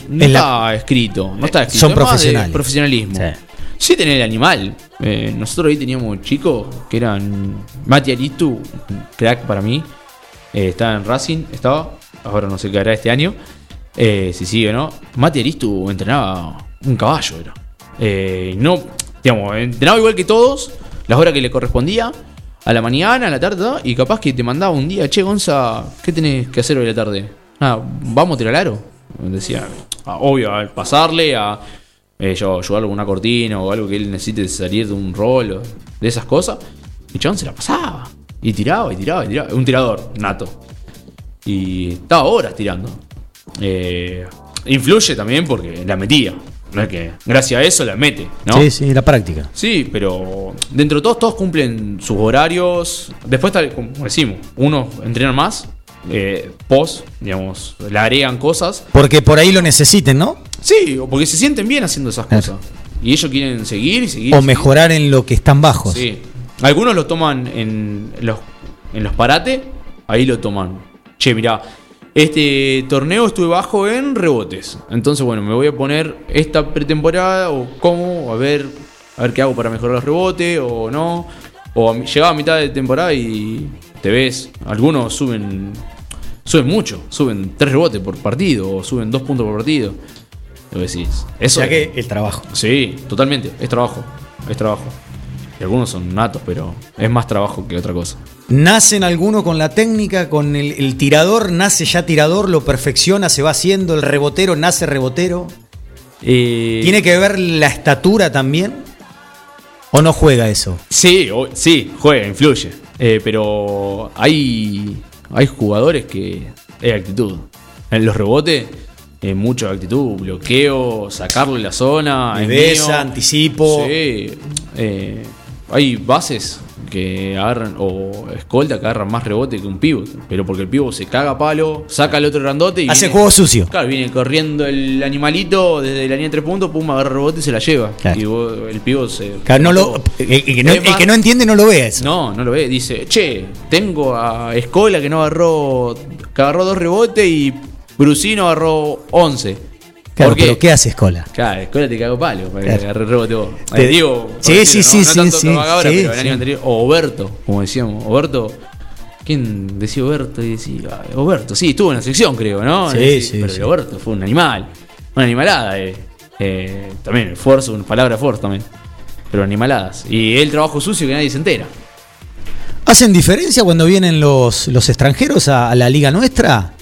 [SPEAKER 2] la-
[SPEAKER 3] está escrito. No está escrito.
[SPEAKER 2] son
[SPEAKER 3] es
[SPEAKER 2] profesionales.
[SPEAKER 3] profesionalismo.
[SPEAKER 2] Sí.
[SPEAKER 3] Sí. tener el animal. Eh, nosotros ahí teníamos chicos que eran. Mati Aristu, un crack para mí. Eh, estaba en Racing, estaba. Ahora no sé qué hará este año. Eh, si sigue o no. Mati Aristu entrenaba un caballo, era. Eh, no, digamos, entrenaba igual que todos, las horas que le correspondía. A la mañana, a la tarde, y capaz que te mandaba un día, che, Gonza, ¿qué tenés que hacer hoy a la tarde? Ah, vamos a tirar aro. Decía, ah, obvio, a pasarle, a eh, yo una cortina o algo que él necesite salir de un rol o de esas cosas. Y chabón se la pasaba. Y tiraba, y tiraba, y tiraba. Un tirador, nato. Y estaba horas tirando. Eh, influye también porque la metía. No es que gracias a eso la mete, ¿no?
[SPEAKER 2] Sí, sí, la práctica.
[SPEAKER 3] Sí, pero dentro de todos, todos cumplen sus horarios. Después, tal como decimos, unos entrenan más, eh, post, digamos, le agregan cosas.
[SPEAKER 2] Porque por ahí lo necesiten, ¿no?
[SPEAKER 3] Sí, o porque se sienten bien haciendo esas cosas. Y ellos quieren seguir y seguir.
[SPEAKER 2] O
[SPEAKER 3] seguir.
[SPEAKER 2] mejorar en lo que están bajos.
[SPEAKER 3] Sí. Algunos lo toman en los, en los parates, ahí lo toman. Che, mirá, este torneo estuve bajo en rebotes. Entonces, bueno, me voy a poner esta pretemporada o cómo, a ver, a ver qué hago para mejorar los rebotes o no. O llegaba a mitad de temporada y te ves, algunos suben suben mucho, suben tres rebotes por partido o suben dos puntos por partido. Lo decís.
[SPEAKER 2] O
[SPEAKER 3] Eso
[SPEAKER 2] sea que el trabajo.
[SPEAKER 3] Sí, totalmente. Es trabajo. Es trabajo. Y algunos son natos, pero es más trabajo que otra cosa.
[SPEAKER 2] ¿Nacen alguno con la técnica, con el, el tirador? ¿Nace ya tirador? ¿Lo perfecciona? ¿Se va haciendo? ¿El rebotero nace rebotero?
[SPEAKER 3] Eh,
[SPEAKER 2] ¿Tiene que ver la estatura también? ¿O no juega eso?
[SPEAKER 3] Sí, o- sí, juega, influye. Eh, pero hay, hay jugadores que es actitud. En los rebotes, eh, mucho actitud, bloqueo, sacarle la zona. mío.
[SPEAKER 2] anticipo.
[SPEAKER 3] Sí. eh, hay bases que agarran, o escolta que agarran más rebote que un pivot. Pero porque el pivot se caga a palo, saca el otro grandote y.
[SPEAKER 2] Hace
[SPEAKER 3] viene-
[SPEAKER 2] juego sucio.
[SPEAKER 3] Claro, viene corriendo el animalito desde la línea de tres puntos, pum, agarra rebote y se la lleva.
[SPEAKER 2] Claro.
[SPEAKER 3] Y vos- el pivot se.
[SPEAKER 2] Claro, no lo- el, el que no,
[SPEAKER 3] Es
[SPEAKER 2] el
[SPEAKER 3] más-
[SPEAKER 2] que no entiende no lo ve eso.
[SPEAKER 3] no, no lo ve. Dice, che, tengo a Escola que no agarró. que agarró dos rebotes y Brusino agarró 11.
[SPEAKER 2] Claro,
[SPEAKER 3] ¿Por qué?
[SPEAKER 2] pero ¿qué hace Escola?
[SPEAKER 3] Claro, Escola te cago palo
[SPEAKER 2] Claro.
[SPEAKER 3] rebote vos.
[SPEAKER 2] Te-
[SPEAKER 3] digo,
[SPEAKER 2] Sí,
[SPEAKER 3] decirlo,
[SPEAKER 2] sí,
[SPEAKER 3] ¿no?
[SPEAKER 2] sí,
[SPEAKER 3] No tanto
[SPEAKER 2] sí,
[SPEAKER 3] haga ahora,
[SPEAKER 2] sí,
[SPEAKER 3] pero el
[SPEAKER 2] sí.
[SPEAKER 3] año anterior. O Oberto, como decíamos. Oberto. ¿Quién decía Oberto? Y decía, "Ay, Oberto, sí, estuvo en la sección, creo, ¿no?
[SPEAKER 2] Sí,
[SPEAKER 3] Decía,
[SPEAKER 2] sí,
[SPEAKER 3] Pero
[SPEAKER 2] sí.
[SPEAKER 3] Oberto fue un animal. Una animalada, eh. Eh, también, esfuerzo, una palabra fuerte también. Pero animaladas. Y el trabajo sucio que nadie se entera.
[SPEAKER 2] ¿Hacen diferencia cuando vienen los, los extranjeros a, a la liga nuestra?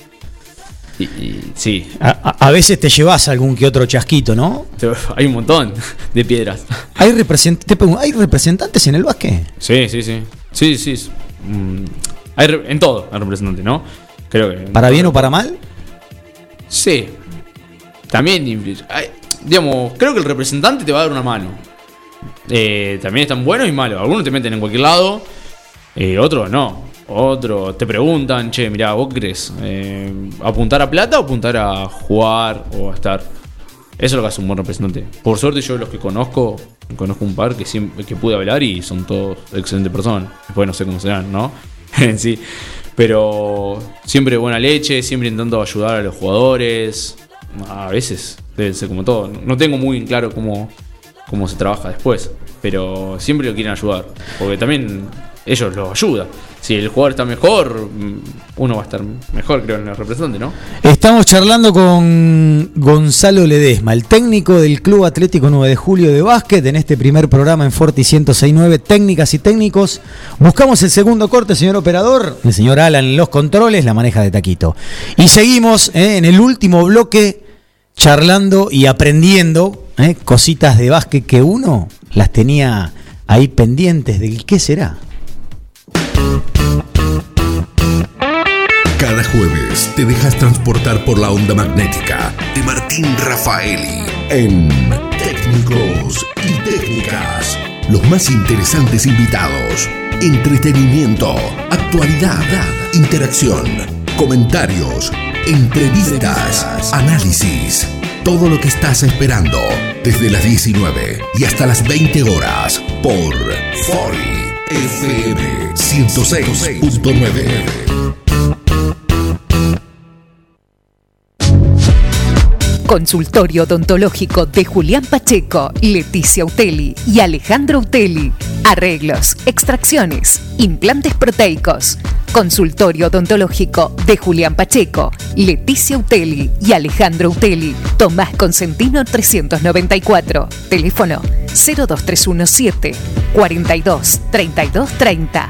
[SPEAKER 3] Y, y sí,
[SPEAKER 2] A, veces te llevas algún que otro chasquito, ¿no?
[SPEAKER 3] hay un montón de piedras.
[SPEAKER 2] ¿Hay, represent- te pregunto, ¿hay representantes en el básquet?
[SPEAKER 3] Sí, sí, sí. Sí, sí. mm, hay re- en todo hay representante, ¿no? Creo que.
[SPEAKER 2] ¿Para bien o para mal?
[SPEAKER 3] Sí. También. Hay- digamos, creo que el representante te va a dar una mano. Eh, también están buenos y malos. Algunos te meten en cualquier lado, eh, otros no. Otros te preguntan, che, mirá, ¿vos qué crees? Eh, ¿Apuntar a plata o apuntar a jugar o a estar? Eso es lo que hace un buen representante. Por suerte, yo los que conozco, conozco un par que siempre que pude hablar y son todos excelentes personas. Después no sé cómo serán, ¿no? en sí. Pero siempre buena leche, siempre intentando ayudar a los jugadores. A veces debe ser como todo. No tengo muy claro cómo, cómo se trabaja después. Pero siempre lo quieren ayudar. Porque también ellos lo ayudan. Si el jugador está mejor, mm, uno va a estar mejor, creo, en el representante, ¿no?
[SPEAKER 2] Estamos charlando con Gonzalo Ledesma, el técnico del Club Atlético 9 de Julio de Básquet, en este primer programa en Forti 1069, técnicas y técnicos. Buscamos el segundo corte, señor operador. El señor Alan en los controles, la maneja de Taquito. Y seguimos eh, en el último bloque charlando y aprendiendo eh, cositas de básquet que uno las tenía ahí pendientes del qué será.
[SPEAKER 1] Cada jueves te dejas transportar por la onda magnética de Martín Rafaeli en Técnicos y Técnicas. Los más interesantes invitados, entretenimiento, actualidad, interacción, comentarios, entrevistas, análisis. Todo lo que estás esperando desde las 19 y hasta las 20 horas por Fori FM 106.9.
[SPEAKER 4] Consultorio odontológico de Julián Pacheco, Leticia Uteli y Alejandro Uteli. Arreglos, extracciones, implantes proteicos. Consultorio odontológico de Julián Pacheco, Leticia Uteli y Alejandro Uteli. Tomás Consentino 394. Teléfono 02317 42 32 30.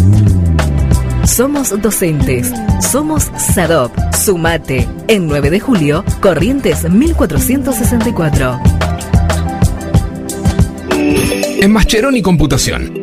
[SPEAKER 7] Somos docentes. Somos SADOP. Sumate. En 9 de julio, Corrientes 1464.
[SPEAKER 8] En Mascheroni Computación,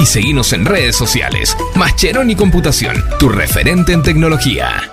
[SPEAKER 8] y seguinos en redes sociales. Mascheroni Computación, tu referente en tecnología.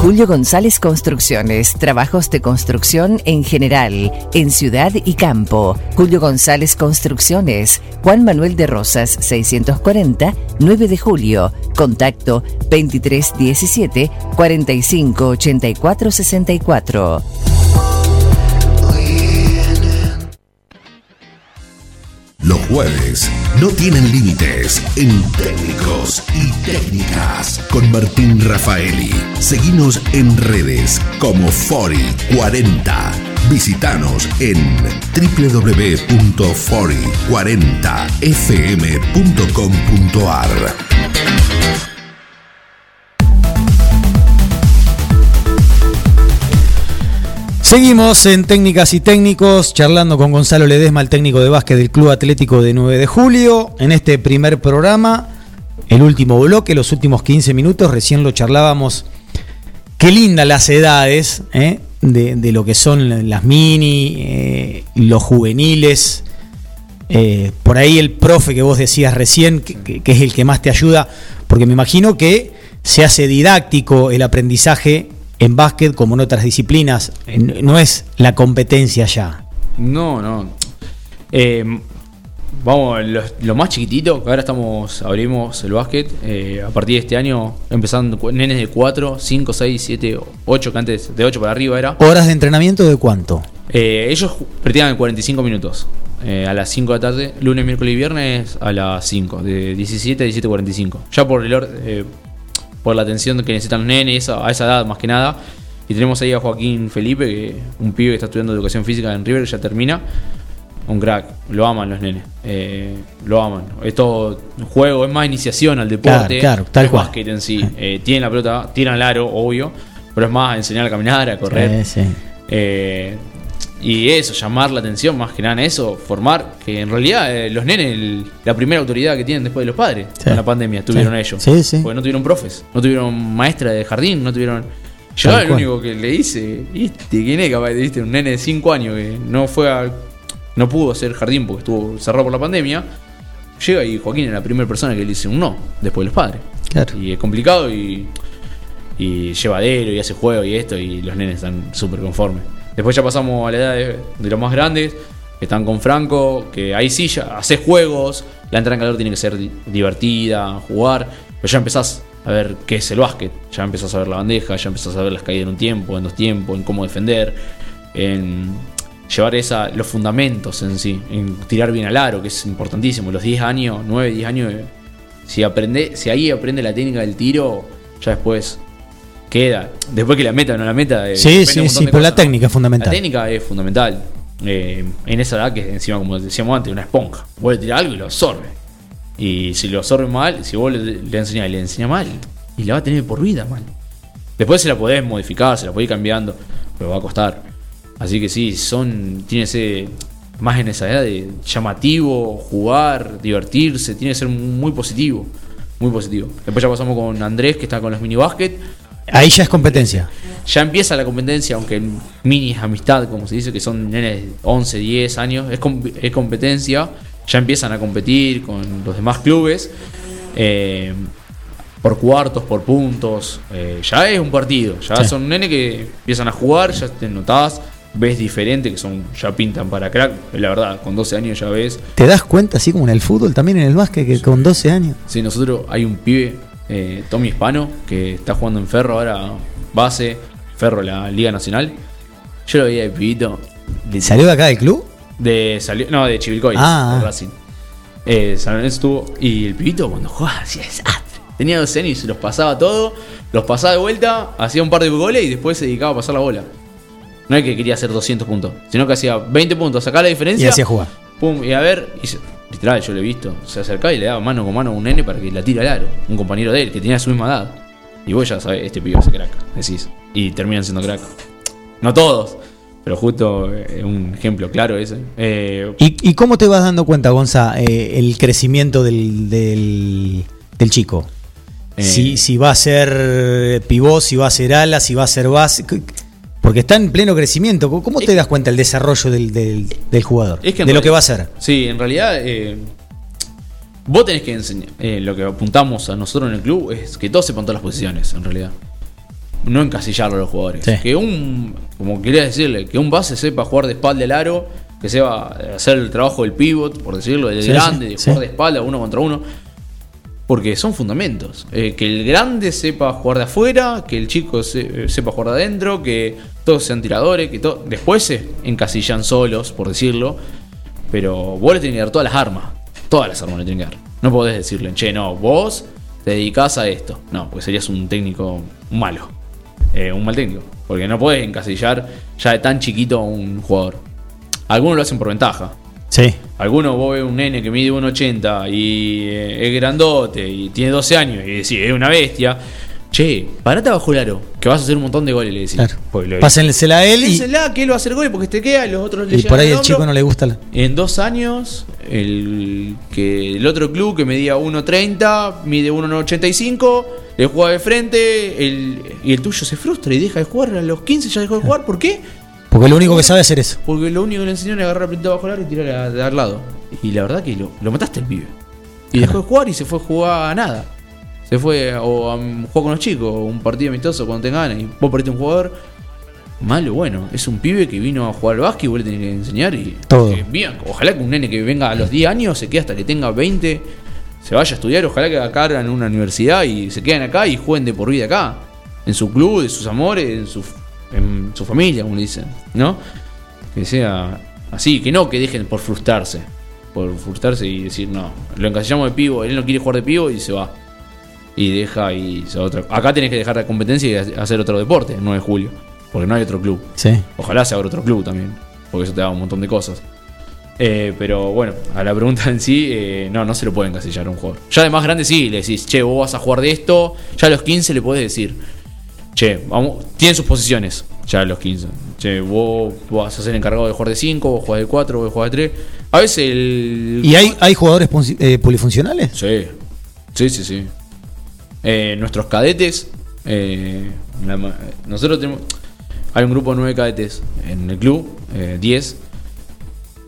[SPEAKER 5] Julio González Construcciones, trabajos de construcción en general, en ciudad y campo. Julio González Construcciones, Juan Manuel de Rosas, 640, 9 de julio. Contacto 2317 4584 64.
[SPEAKER 1] Los jueves no tienen límites en técnicos y técnicas con Martín Rafaeli. Seguimos en redes como Fori40. Visítanos en www.fori40fm.com.ar.
[SPEAKER 2] Seguimos en Técnicas y Técnicos, charlando con Gonzalo Ledesma, el técnico de básquet del Club Atlético de 9 de Julio. En este primer programa, el último bloque, los últimos 15 minutos, recién lo charlábamos. Qué lindas las edades ¿eh? de, de, lo que son las mini, eh, los juveniles. Eh, por ahí el profe que vos decías recién, que, que es el que más te ayuda, porque me imagino que se hace didáctico el aprendizaje en básquet como en otras disciplinas. No es la competencia ya.
[SPEAKER 3] No, no. Eh, vamos, lo, lo, más chiquitito, que ahora estamos, abrimos el básquet. Eh, a partir de este año, empezando nenes de 4, 5, 6, 7, 8, que antes de 8 para arriba era.
[SPEAKER 2] ¿Horas de entrenamiento de cuánto?
[SPEAKER 3] Eh, ellos practican 45 minutos. Eh, a las 5 de la tarde, lunes, miércoles y viernes a las 5, de 17 a 17.45. Ya por el orden por la atención que necesitan los nenes a esa edad más que nada. Y tenemos ahí a Joaquín Felipe, que un pibe que está estudiando educación física en River, que ya termina. Un crack, lo aman los nenes, eh, lo aman. Es todo un juego, es más iniciación al deporte.
[SPEAKER 2] Claro, claro tal
[SPEAKER 3] es
[SPEAKER 2] cual.
[SPEAKER 3] básquet en sí. Eh, tienen la pelota, tiran el aro, obvio, pero es más enseñar a caminar, a correr.
[SPEAKER 2] Sí, sí.
[SPEAKER 3] Eh, y eso, llamar la atención, más que nada en eso, formar, que en realidad eh, los nenes, el- la primera autoridad que tienen después de los padres,
[SPEAKER 2] Sí.
[SPEAKER 3] en la pandemia, tuvieron
[SPEAKER 2] Sí.
[SPEAKER 3] ellos.
[SPEAKER 2] Sí, sí.
[SPEAKER 3] Porque no tuvieron profes, no tuvieron maestra de jardín, no tuvieron... Yo
[SPEAKER 2] Tal
[SPEAKER 3] el
[SPEAKER 2] cual.
[SPEAKER 3] único que le hice, ¿viste? ¿Quién es capaz? ¿Viste? Un nene de 5 años que no fue a- No pudo hacer jardín porque estuvo cerrado por la pandemia. Llega y Joaquín es la primera persona que le dice un no, después de los padres.
[SPEAKER 2] Claro.
[SPEAKER 3] Y es complicado y, y llevadero y hace juego y esto y los nenes están súper conformes. Después ya pasamos a la edad de, los más grandes, que están con Franco, que ahí sí ya haces juegos, la entrada en calor tiene que ser di- divertida, jugar, pero ya empezás a ver qué es el básquet, ya empezás a ver la bandeja, ya empezás a ver las caídas en un tiempo, en dos tiempos, en cómo defender, en llevar esa, los fundamentos en sí, en tirar bien al aro, que es importantísimo, los 10 años, 9, 10 años, si, aprende, si ahí aprende la técnica del tiro, ya después queda. Después que la meta o no la meta. eh,
[SPEAKER 2] Sí, sí, sí, pero la técnica es fundamental.
[SPEAKER 3] La técnica es fundamental. Eh, en esa edad que encima, como decíamos antes, una esponja. Vos le tirás algo y lo absorbe. Y si lo absorbe mal, si vos le, le enseñás y le enseñás mal, y la va a tener por vida mal. Después se la podés modificar, se la podés ir cambiando, pero va a costar. Así que sí, son. Tiene que ser más en esa edad de llamativo, jugar, divertirse, tiene que ser muy positivo. Muy positivo. Después ya pasamos con Andrés, que está con los mini básquet.
[SPEAKER 2] Ahí ya es competencia.
[SPEAKER 3] Ya empieza la competencia, aunque mini amistad, como se dice, que son nenes de 11, 10 años, es, com- es competencia. Ya empiezan a competir con los demás clubes. Eh, por cuartos, por puntos. eh, ya es un partido. Ya
[SPEAKER 2] Sí.
[SPEAKER 3] son nenes que empiezan a jugar, ya te notás, ves diferente, que son ya pintan para crack. La verdad, con 12 años ya ves.
[SPEAKER 2] ¿Te das cuenta, así como en el fútbol, también en el básquet, que con 12 años?
[SPEAKER 3] Sí, nosotros hay un pibe, eh, Tommy Hispano, que está jugando en Ferro ahora, base, Ferro, la Liga Nacional. Yo lo veía de pibito. de-
[SPEAKER 2] ¿Salió de acá del club?
[SPEAKER 3] De, salió, no, de Chivilcoy,
[SPEAKER 2] Ah,
[SPEAKER 3] de
[SPEAKER 2] ah.
[SPEAKER 3] Racing. Eh, San Lorenzo estuvo. Y el pibito cuando jugaba hacía desastre. Tenía 12 años y se los pasaba todo, los pasaba de vuelta, hacía un par de goles y después se dedicaba a pasar la bola. No es que quería hacer 200 puntos, sino que hacía 20 puntos, sacar la diferencia.
[SPEAKER 2] Y hacía jugar.
[SPEAKER 3] Pum, y a ver, y se- literal, yo lo he visto. Se acercaba y le daba mano con mano a un nene para que la tire al aro. Un compañero de él, que tenía su misma edad. Y vos ya sabés, este pibe es crack, decís. Y terminan siendo crack. No todos, pero justo eh, un ejemplo claro ese. Eh,
[SPEAKER 2] ¿Y, y cómo te vas dando cuenta, Gonza, eh, el crecimiento del, del, del chico?
[SPEAKER 3] Eh.
[SPEAKER 2] Si, si va a ser pivot, si va a ser ala, si va a ser base. Porque está en pleno crecimiento. ¿Cómo- ¿Cómo te das cuenta el desarrollo del, del- del jugador?
[SPEAKER 3] Es que en
[SPEAKER 2] de lo que va a ser.
[SPEAKER 3] Sí, en realidad eh, vos tenés que enseñar. eh, lo que apuntamos a nosotros en el club es que todos sepan todas las posiciones, en realidad. No encasillarlo a los jugadores.
[SPEAKER 2] Sí.
[SPEAKER 3] Que un, como quería decirle, que un base sepa jugar de espalda al aro, que sepa hacer el trabajo del pivot, por decirlo, del
[SPEAKER 2] Sí,
[SPEAKER 3] grande,
[SPEAKER 2] sí,
[SPEAKER 3] de jugar de espalda uno contra uno. Porque son fundamentos. Eh, que el grande sepa jugar de afuera, que el chico se- sepa jugar de adentro, que todos sean tiradores, que to- después se encasillan solos, por decirlo. Pero vos le tenés que dar todas las armas. Todas las armas le tenés que dar. No podés decirle, che, no, vos te dedicás a esto. No, porque serías un técnico malo. Eh, un mal técnico. Porque no podés encasillar ya de tan chiquito a un jugador. Algunos lo hacen por ventaja.
[SPEAKER 2] Sí.
[SPEAKER 3] Algunos vos ves un nene que mide 1,80 y eh, es grandote y tiene 12 años y decís, es una bestia. Che, parate bajo el aro, que vas a hacer un montón de goles, le decís.
[SPEAKER 2] Claro.
[SPEAKER 3] Lo-
[SPEAKER 2] Pásensela a él y,
[SPEAKER 3] que él va a hacer goles porque te queda, los otros le
[SPEAKER 2] y por ahí el
[SPEAKER 3] hombro.
[SPEAKER 2] chico no le gusta. la-
[SPEAKER 3] En dos años, el, que el otro club que medía 1.30, mide 1.85, le juega de frente el, y el tuyo se frustra y deja de jugar. A los 15 ya dejó de jugar. ¿Por qué?
[SPEAKER 2] Porque lo único que sabe hacer eso.
[SPEAKER 3] Porque lo único que le enseñaron es agarrar la pelota bajo el aro y tirar al lado. Y la verdad que lo, lo mataste el pibe. Y dejó de jugar y se fue a jugar a nada. Se fue o a un juego con los chicos, un partido amistoso cuando tenga ganas. Y vos perdiste un jugador. Malo, bueno. Es un pibe que vino a jugar al básquet y vos le tenés que enseñar. Y
[SPEAKER 2] Todo.
[SPEAKER 3] que bien, ojalá que un nene que venga a los 10 años se quede hasta que tenga 20. Se vaya a estudiar. Ojalá que acá en una universidad y se queden acá y jueguen de por vida acá. En su club, de sus amores, en su, en su familia, como le dicen. ¿No? Que sea así, que no que dejen por frustrarse. Por frustrarse y decir, no, lo encasillamos de pivo, él no quiere jugar de pivo y se va. Y deja y otra. Acá tenés que dejar la competencia y ha- hacer otro deporte, el 9 de julio. Porque no hay otro club.
[SPEAKER 2] Sí.
[SPEAKER 3] Ojalá se abra otro club también. Porque eso te da un montón de cosas. Eh, pero bueno, a la pregunta en sí, eh, no, no se lo puede encasillar a un jugador. Ya de más grande sí, le decís, che, vos vas a jugar de esto. Ya a los 15 le podés decir, che, vamos, tienen sus posiciones. Ya a los 15. Che, vos vas a ser encargado de jugar de 5, vos jugás de 4, vos jugás de 3. A veces el.
[SPEAKER 2] ¿Y hay, hay jugadores eh, polifuncionales?
[SPEAKER 3] Sí, sí, sí, sí. Eh, nuestros cadetes, eh, nosotros tenemos, hay un grupo de nueve cadetes en el club, eh, 10,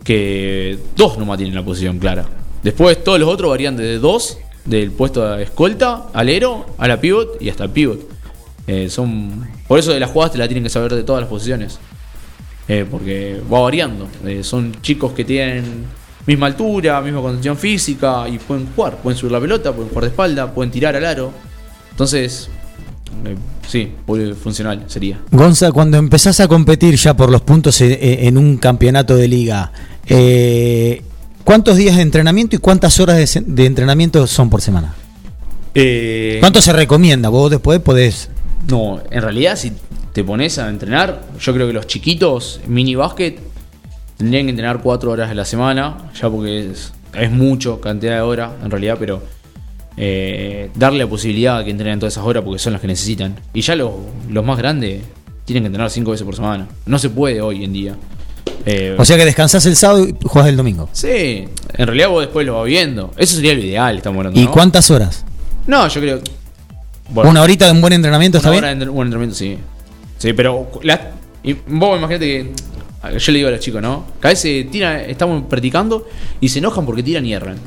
[SPEAKER 3] que dos nomás tienen la posición clara. Después todos los otros varían desde dos, del puesto de escolta, alero, a la pivot y hasta el pivot. Eh, son, por eso de las jugadas te la tienen que saber de todas las posiciones. Eh, porque va variando. Eh, son chicos que tienen misma altura, misma condición física y pueden jugar. Pueden subir la pelota, pueden jugar de espalda, pueden tirar al aro. Entonces, eh, sí, funcional sería.
[SPEAKER 2] Gonza, cuando empezás a competir ya por los puntos en un campeonato de liga, eh, ¿cuántos días de entrenamiento y cuántas horas de entrenamiento son por semana?
[SPEAKER 3] Eh,
[SPEAKER 2] ¿Cuánto se recomienda? Vos después podés.
[SPEAKER 3] No, en realidad si te pones a entrenar, yo creo que los chiquitos mini básquet tendrían que entrenar cuatro horas a la semana, ya porque es, es mucho cantidad de horas en realidad, pero eh, darle la posibilidad a que entrenen todas esas horas porque son las que necesitan. Y ya los, los más grandes tienen que entrenar cinco veces por semana. No se puede hoy en día. Eh,
[SPEAKER 2] O sea que descansás el sábado y jugás el domingo.
[SPEAKER 3] sí, en realidad vos después lo vas viendo. Eso sería lo ideal, estamos hablando.
[SPEAKER 2] ¿Y
[SPEAKER 3] ¿no?
[SPEAKER 2] cuántas horas?
[SPEAKER 3] No, yo creo. bueno,
[SPEAKER 2] ¿Una horita de un buen entrenamiento está
[SPEAKER 3] Una
[SPEAKER 2] bien?
[SPEAKER 3] hora de entre- un entrenamiento, sí. Sí, pero la- y vos imagínate que yo le digo a los chicos, ¿no? Que a veces tiran, estamos practicando y se enojan porque tiran y erran.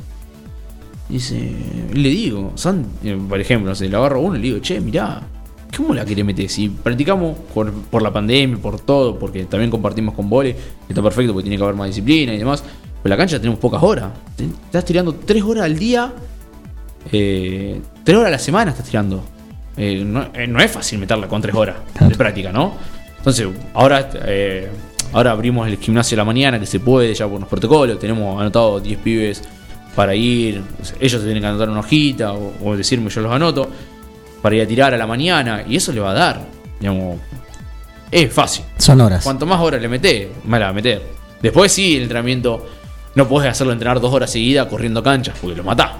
[SPEAKER 3] Dice, le digo, San, eh, por ejemplo, no sé, le agarro uno y le digo, che, mirá, ¿cómo la querés meter? Si practicamos por, por la pandemia, por todo, porque también compartimos con vole, está perfecto porque tiene que haber más disciplina y demás. Pero la cancha tenemos pocas horas. Estás tirando tres horas al día, eh, tres horas a la semana estás tirando. Eh, no, eh, no es fácil meterla con tres horas de práctica, ¿no? Entonces, ahora, eh, ahora abrimos el gimnasio a la mañana, que se puede ya por los protocolos. Tenemos anotado 10 pibes para ir. Ellos se tienen que anotar una hojita o, o decirme yo los anoto. Para ir a tirar a la mañana. Y eso le va a dar. Digamos, es fácil.
[SPEAKER 2] Son horas.
[SPEAKER 3] Cuanto más horas le metés, más la va a meter. Después sí, el entrenamiento no podés hacerlo entrenar dos horas seguidas corriendo canchas, porque lo matás.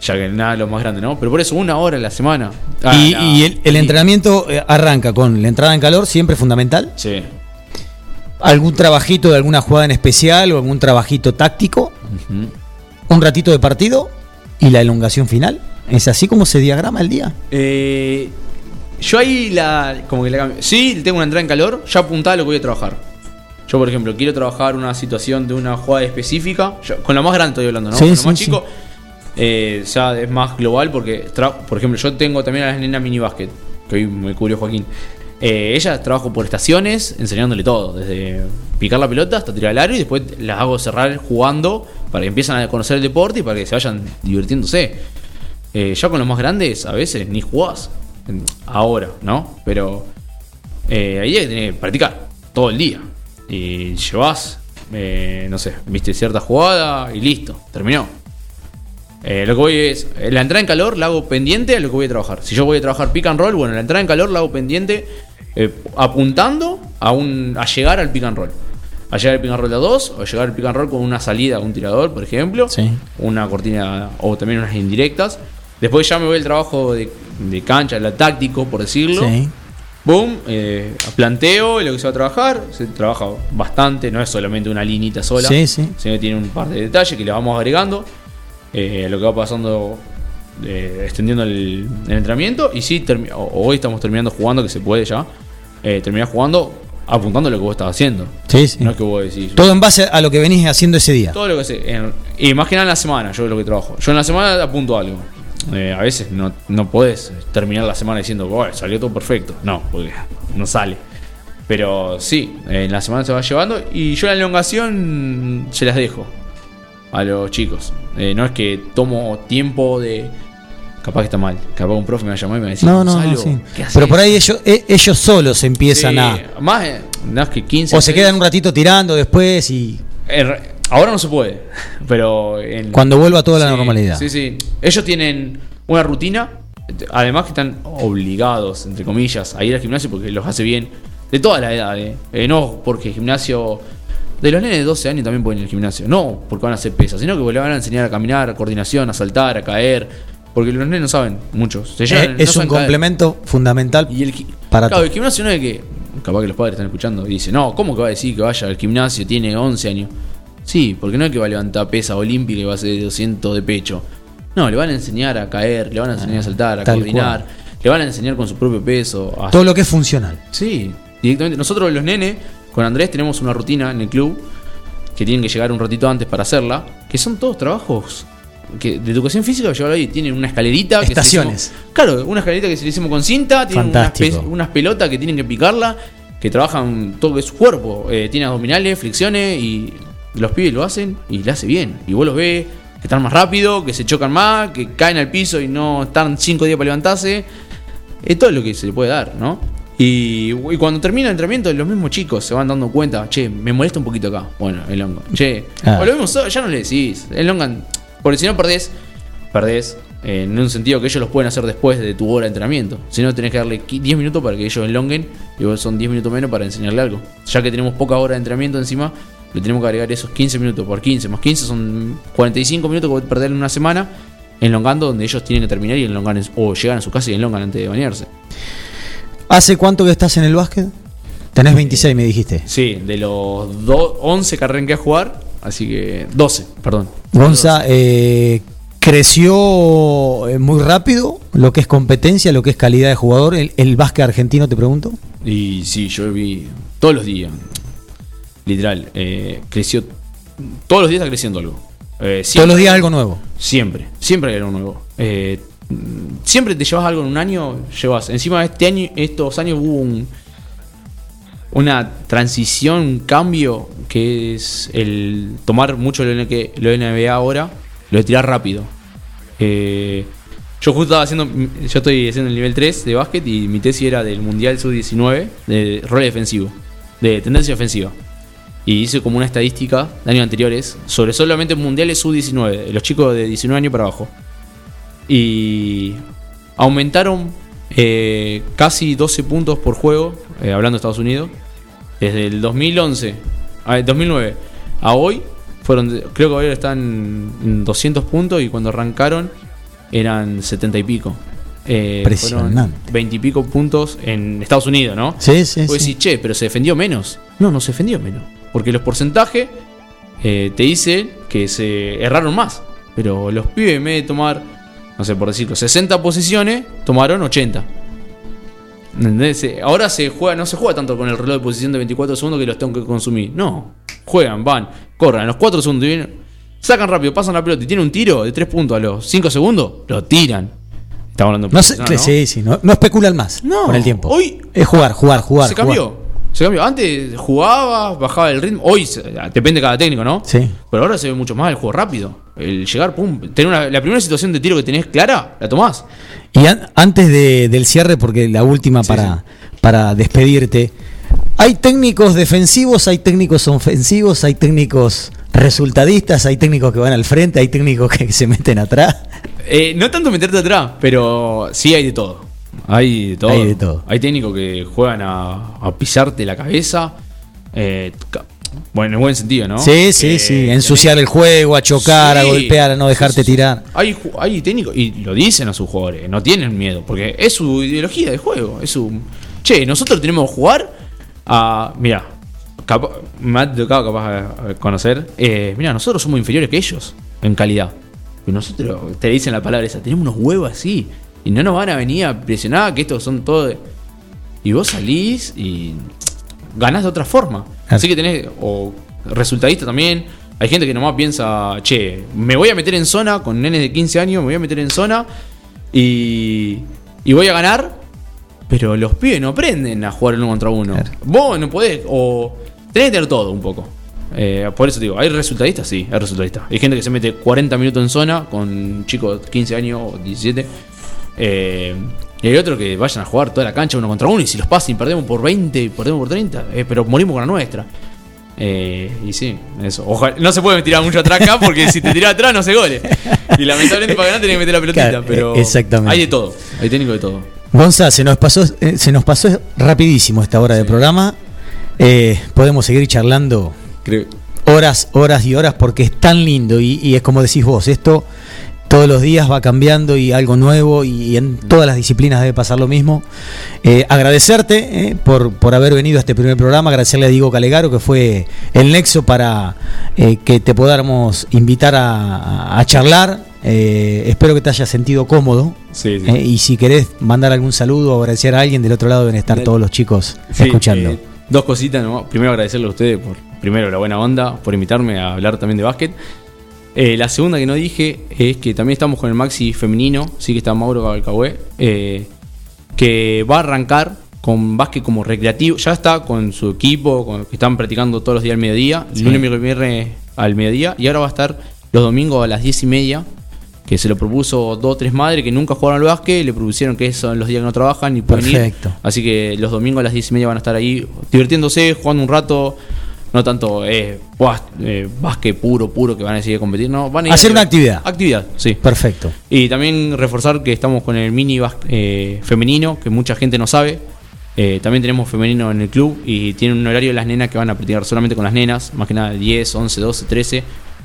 [SPEAKER 3] Ya que nada lo más grande, ¿no? Pero por eso una hora a la semana. Ah,
[SPEAKER 2] y el, el entrenamiento eh, arranca con la entrada en calor, siempre fundamental.
[SPEAKER 3] Sí.
[SPEAKER 2] Algún trabajito de alguna jugada en especial o algún trabajito táctico. Un ratito de partido y la elongación final. ¿Es así como se diagrama el día?
[SPEAKER 3] Eh, yo ahí la. Como que la cambio. Sí, tengo una entrada en calor, ya apuntaba a lo que voy a trabajar. Yo, por ejemplo, quiero trabajar una situación de una jugada específica. yo- con la más grande estoy hablando, ¿no?
[SPEAKER 2] Sí,
[SPEAKER 3] con
[SPEAKER 2] sí,
[SPEAKER 3] lo más
[SPEAKER 2] sí.
[SPEAKER 3] chico. eh, ya es más global porque, por ejemplo, yo tengo también a la nena mini básquet, que hoy me cubrió Joaquín. Eh, ella trabajo por estaciones, enseñándole todo, desde picar la pelota hasta tirar el aro y después las hago cerrar jugando para que empiecen a conocer el deporte y para que se vayan divirtiéndose. Eh, ya con los más grandes a veces ni jugás. Ahora, ¿no? Pero eh, ahí hay que que practicar todo el día. Y llevas, no sé, viste cierta jugada y listo, terminó. Lo que voy es, la entrada en calor la hago pendiente a lo que voy a trabajar. Si yo voy a trabajar pick and roll, bueno, la entrada en calor la hago pendiente eh, apuntando a, un, a llegar al pick and roll. A llegar al pick and roll a dos, o llegar al pick and roll con una salida a un tirador, por ejemplo. Una cortina, o también unas indirectas. Después ya me voy al trabajo de, de cancha, el táctico, por decirlo.
[SPEAKER 2] Sí.
[SPEAKER 3] Boom, eh, planteo lo que se va a trabajar. Se trabaja bastante, no es solamente una linita sola.
[SPEAKER 2] Sí, sí.
[SPEAKER 3] Sino que tiene un par de detalles que le vamos agregando. eh, lo que va pasando, eh, extendiendo el, el entrenamiento. Y sí, o- hoy estamos terminando jugando, que se puede ya. Eh, terminar jugando apuntando a lo que vos estás haciendo.
[SPEAKER 2] Sí, sí.
[SPEAKER 3] No es que vos decís.
[SPEAKER 2] Todo en base a lo que venís haciendo ese día.
[SPEAKER 3] Todo lo que sé. Y más que nada en la semana, yo es lo que trabajo. Yo en la semana apunto algo. Eh, a veces no, no podés terminar la semana diciendo, "Bueno, salió todo perfecto. No, porque no sale. Pero sí, en la semana se va llevando. Y yo la elongación se las dejo a los chicos. Eh, no es que tomo tiempo de. Capaz que está mal. Capaz un profe me va a llamar y me va a decir,
[SPEAKER 2] No, no, no. Pero por ahí ellos, e- ellos solos empiezan
[SPEAKER 3] Sí,
[SPEAKER 2] a.
[SPEAKER 3] Más, eh, más que 15.
[SPEAKER 2] O se quedan un ratito tirando después y.
[SPEAKER 3] Re- Ahora no se puede, pero en-
[SPEAKER 2] Cuando vuelva toda la normalidad.
[SPEAKER 3] Sí, sí. Ellos tienen una rutina, además que están obligados, entre comillas, a ir al gimnasio porque los hace bien de todas las edades. Eh, no porque el gimnasio... De los nenes de 12 años también pueden ir al gimnasio. No porque van a hacer pesas, sino que le van a enseñar a caminar, a coordinación, a saltar, a caer. Porque los nenes no saben, muchos. Se llevan-
[SPEAKER 2] Eh,
[SPEAKER 3] no
[SPEAKER 2] es un
[SPEAKER 3] caer.
[SPEAKER 2] complemento fundamental
[SPEAKER 3] Y el
[SPEAKER 2] para
[SPEAKER 3] claro,
[SPEAKER 2] todo.
[SPEAKER 3] el gimnasio no es que. Capaz que los padres están escuchando y dicen, no, ¿cómo que va a decir que vaya al gimnasio? Tiene 11 años. Sí, porque no es que va a levantar pesa olímpica y va a hacer 200 de pecho. No, le van a enseñar a caer, le van a enseñar a saltar, a
[SPEAKER 2] tal
[SPEAKER 3] coordinar, le van a enseñar con su propio peso. a-
[SPEAKER 2] Todo lo que es funcional.
[SPEAKER 3] Sí, directamente. Nosotros los nenes, con Andrés, tenemos una rutina en el club que tienen que llegar un ratito antes para hacerla, que son todos trabajos que de educación física, llevarlo ahí, tienen una escalerita. que
[SPEAKER 2] Estaciones.
[SPEAKER 3] hicimos- claro, una escalerita que se le hicimos con cinta, tienen unas,
[SPEAKER 2] Fantástico.
[SPEAKER 3] pe- unas pelotas que tienen que picarla, que trabajan todo su cuerpo, eh, tiene abdominales, flexiones y los pibes lo hacen y le hace bien. Y vos los ves que están más rápido, que se chocan más, que caen al piso y no están cinco días para levantarse. Es todo lo que se le puede dar, ¿no? Y, y cuando termina el entrenamiento, los mismos chicos se van dando cuenta, che, me molesta un poquito acá. Bueno, el hongo. Che,
[SPEAKER 2] Ah.
[SPEAKER 3] o lo mismo, ya no le decís. El hongo, porque si no perdés, perdés eh, en un sentido que ellos los pueden hacer después de tu hora de entrenamiento. Si no, tenés que darle qui- 10 minutos para que ellos elonguen y vos son 10 minutos menos para enseñarle algo. Ya que tenemos poca hora de entrenamiento encima, le tenemos que agregar esos 15 minutos por 15 más 15 son 45 minutos que voy a perder en una semana enlongando donde ellos tienen que terminar y enlongan en- o llegan a su casa y enlongan antes de bañarse.
[SPEAKER 2] ¿Hace cuánto que estás en el básquet? Tenés 26, me dijiste.
[SPEAKER 3] Sí, de los do- 11 que arranqué a jugar, así que 12, perdón.
[SPEAKER 2] Gonza, eh, creció eh, muy rápido lo que es competencia, lo que es calidad de jugador. El, el básquet argentino, te pregunto.
[SPEAKER 3] Y sí, yo vi todos los días, literal, eh, creció, todos los días está creciendo algo. Eh,
[SPEAKER 2] Todos los días algo nuevo.
[SPEAKER 3] Siempre, siempre hay algo nuevo. Eh, siempre te llevas algo en un año, llevas. Encima este año, estos años hubo un, una transición, un cambio que es el tomar mucho lo, que- lo NBA ahora, lo de tirar rápido. Eh, yo justo estaba haciendo, yo estoy haciendo el nivel 3 de básquet y mi tesis era del Mundial Sub-19 de rol defensivo, de tendencia ofensiva. Y hice como una estadística de años anteriores sobre solamente mundiales sub-19, de los chicos de 19 años para abajo. Y aumentaron eh, casi 12 puntos por juego, eh, hablando de Estados Unidos, desde el 2011, a 2009 a hoy. Fueron, creo que hoy están en 200 puntos y cuando arrancaron eran 70 y pico. Eh,
[SPEAKER 2] Impresionante.
[SPEAKER 3] fueron 20 y pico puntos en Estados Unidos, ¿no?
[SPEAKER 2] Sí, sí,
[SPEAKER 3] Vos
[SPEAKER 2] sí.
[SPEAKER 3] che, pero se defendió menos. No, no se defendió menos. Porque los porcentajes eh, te dicen que se erraron más. Pero los pibes, en vez de tomar, no sé, por decirlo, 60 posiciones, tomaron 80. ¿Entendés? Ahora se juega, no se juega tanto con el reloj de posición de 24 segundos que los tengo que consumir. No. Juegan, van, corran, a los 4 segundos y vienen, sacan rápido, pasan la pelota y tienen un tiro de 3 puntos a los 5 segundos, lo tiran. Estamos hablando de
[SPEAKER 2] No
[SPEAKER 3] ¿no?
[SPEAKER 2] sí, sí, no, no especulan más
[SPEAKER 3] No,
[SPEAKER 2] con el tiempo.
[SPEAKER 3] hoy-
[SPEAKER 2] es jugar, jugar, jugar.
[SPEAKER 3] se
[SPEAKER 2] jugar.
[SPEAKER 3] Se cambió. Antes jugabas, bajaba el ritmo. Hoy depende de cada técnico, ¿no?
[SPEAKER 2] Sí.
[SPEAKER 3] Pero ahora se ve mucho más el juego rápido. El llegar, pum. Tener una- la primera situación de tiro que tenés clara, la tomás.
[SPEAKER 2] Y an- antes de- del cierre, porque la última para, para despedirte, hay técnicos defensivos, hay técnicos ofensivos, hay técnicos resultadistas, hay técnicos que van al frente, hay técnicos que se meten atrás.
[SPEAKER 3] Eh, no tanto meterte atrás, pero sí hay de todo. Hay de todo.
[SPEAKER 2] Hay de todo.
[SPEAKER 3] Hay técnicos que juegan a, a pisarte la cabeza. eh, bueno, en buen sentido, ¿no?
[SPEAKER 2] Sí, sí,
[SPEAKER 3] Que
[SPEAKER 2] sí. Ensuciar el juego, a chocar, a golpear, a no dejarte tirar.
[SPEAKER 3] Hay, hay técnicos, y lo dicen a sus jugadores, no tienen miedo, porque es su ideología de juego. Es su. Che, nosotros tenemos que jugar a. Mira, me ha tocado capaz a conocer. Eh, mira, nosotros somos inferiores que ellos en calidad. Y nosotros, te dicen la palabra esa, tenemos unos huevos así. Y no nos van a venir a presionar que estos son todos. Y vos salís y ganás de otra forma. Así que tenés, o resultadista también. Hay gente que nomás piensa, che, me voy a meter en zona con nenes de 15 años, me voy a meter en zona y, y voy a ganar. Pero los pibes no aprenden a jugar uno contra uno. Vos no podés, o tenés que tener todo un poco. Eh, por eso digo, hay resultadistas, sí, hay resultadistas. Hay gente que se mete 40 minutos en zona con chicos de 15 años o 17. Eh, y hay otros que vayan a jugar toda la cancha uno contra uno y si los pasan y perdemos por 20 y perdemos por 30, eh, pero morimos con la nuestra. Eh, y sí, eso. Ojalá, no se puede tirar mucho atrás acá porque si te tiras atrás no se gole. Y lamentablemente para ganar tenés que meter la pelotita,
[SPEAKER 2] Claro,
[SPEAKER 3] pero
[SPEAKER 2] exactamente.
[SPEAKER 3] hay de todo, hay técnico de todo.
[SPEAKER 2] Gonza, se nos pasó, eh, se nos pasó rapidísimo esta hora de programa. Podemos seguir charlando
[SPEAKER 3] Creo,
[SPEAKER 2] horas, horas y horas porque es tan lindo y, y es como decís vos, esto todos los días va cambiando y algo nuevo y, en todas las disciplinas debe pasar lo mismo. Eh, agradecerte eh, por, por haber venido a este primer programa, agradecerle a Diego Calegaro que fue el nexo para eh, que te podamos invitar a, charlar. Espero que te hayas sentido cómodo.
[SPEAKER 3] Sí, sí.
[SPEAKER 2] Y si querés mandar algún saludo o agradecer a alguien, del otro lado deben estar todos los chicos
[SPEAKER 3] Sí,
[SPEAKER 2] escuchando.
[SPEAKER 3] dos cositas, ¿no? Primero agradecerle a ustedes por, primero, la buena onda, por invitarme a hablar también de básquet. Eh, la segunda que no dije es que también estamos con el Maxi femenino, sí que está Mauro Cabalcahué, eh, que va a arrancar con básquet como recreativo. Ya está con su equipo, con, que están practicando todos los días al mediodía,
[SPEAKER 2] Sí.
[SPEAKER 3] lunes, miércoles, viernes al mediodía, y ahora va a estar los domingos a las diez y media que se lo propuso dos o tres madres que nunca jugaron al básquet, le propusieron que son los días que no trabajan y pueden
[SPEAKER 2] Perfecto.
[SPEAKER 3] ir. Así que los domingos a las 10 y media van a estar ahí divirtiéndose, jugando un rato. No tanto eh, eh, básquet puro, puro que van a decidir competir, no. Van a ir
[SPEAKER 2] Hacer
[SPEAKER 3] a-
[SPEAKER 2] una actividad.
[SPEAKER 3] Actividad, sí.
[SPEAKER 2] Perfecto.
[SPEAKER 3] Y también reforzar que estamos con el mini bas- eh, femenino, que mucha gente no sabe. Eh, también tenemos femenino en el club y tienen un horario de las nenas que van a practicar solamente con las nenas, más que nada 10, 11, 12, 13.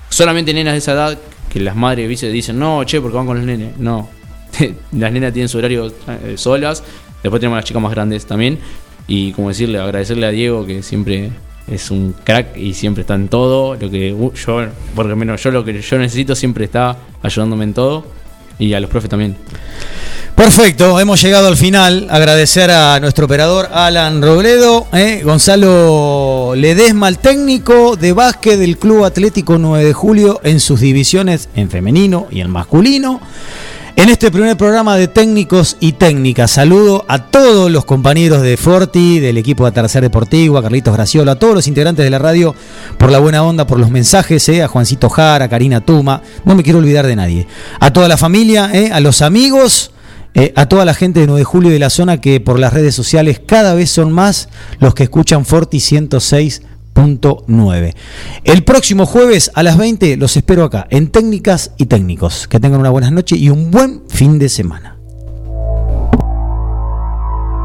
[SPEAKER 3] Solamente nenas de esa edad que las madres ¿viste? dicen, no, che, porque van con los nenes. No, las nenas tienen su horario eh, solas. Después tenemos a las chicas más grandes también. Y como decirle, agradecerle a Diego que siempre es un crack y siempre está en todo. Lo que uh, yo, por lo menos yo lo que yo necesito siempre está ayudándome en todo. Y a los profes también.
[SPEAKER 2] Perfecto, hemos llegado al final. Agradecer a nuestro operador Alan Robledo, eh, Gonzalo Ledesma, el técnico de básquet del Club Atlético 9 de Julio en sus divisiones en femenino y en masculino. En este primer programa de técnicos y técnicas, saludo a todos los compañeros de Forti, del equipo de Tercer Deportivo, a Carlitos Graciola, a todos los integrantes de la radio por la buena onda, por los mensajes, eh, a Juancito Jara, a Karina Tuma, no me quiero olvidar de nadie. A toda la familia, eh, a los amigos, eh, a toda la gente de 9 de julio y de la zona que por las redes sociales cada vez son más los que escuchan Forti 106.9. El próximo jueves a las 20 los espero acá en Técnicas y Técnicos. Que tengan una buena noche y un buen fin de semana.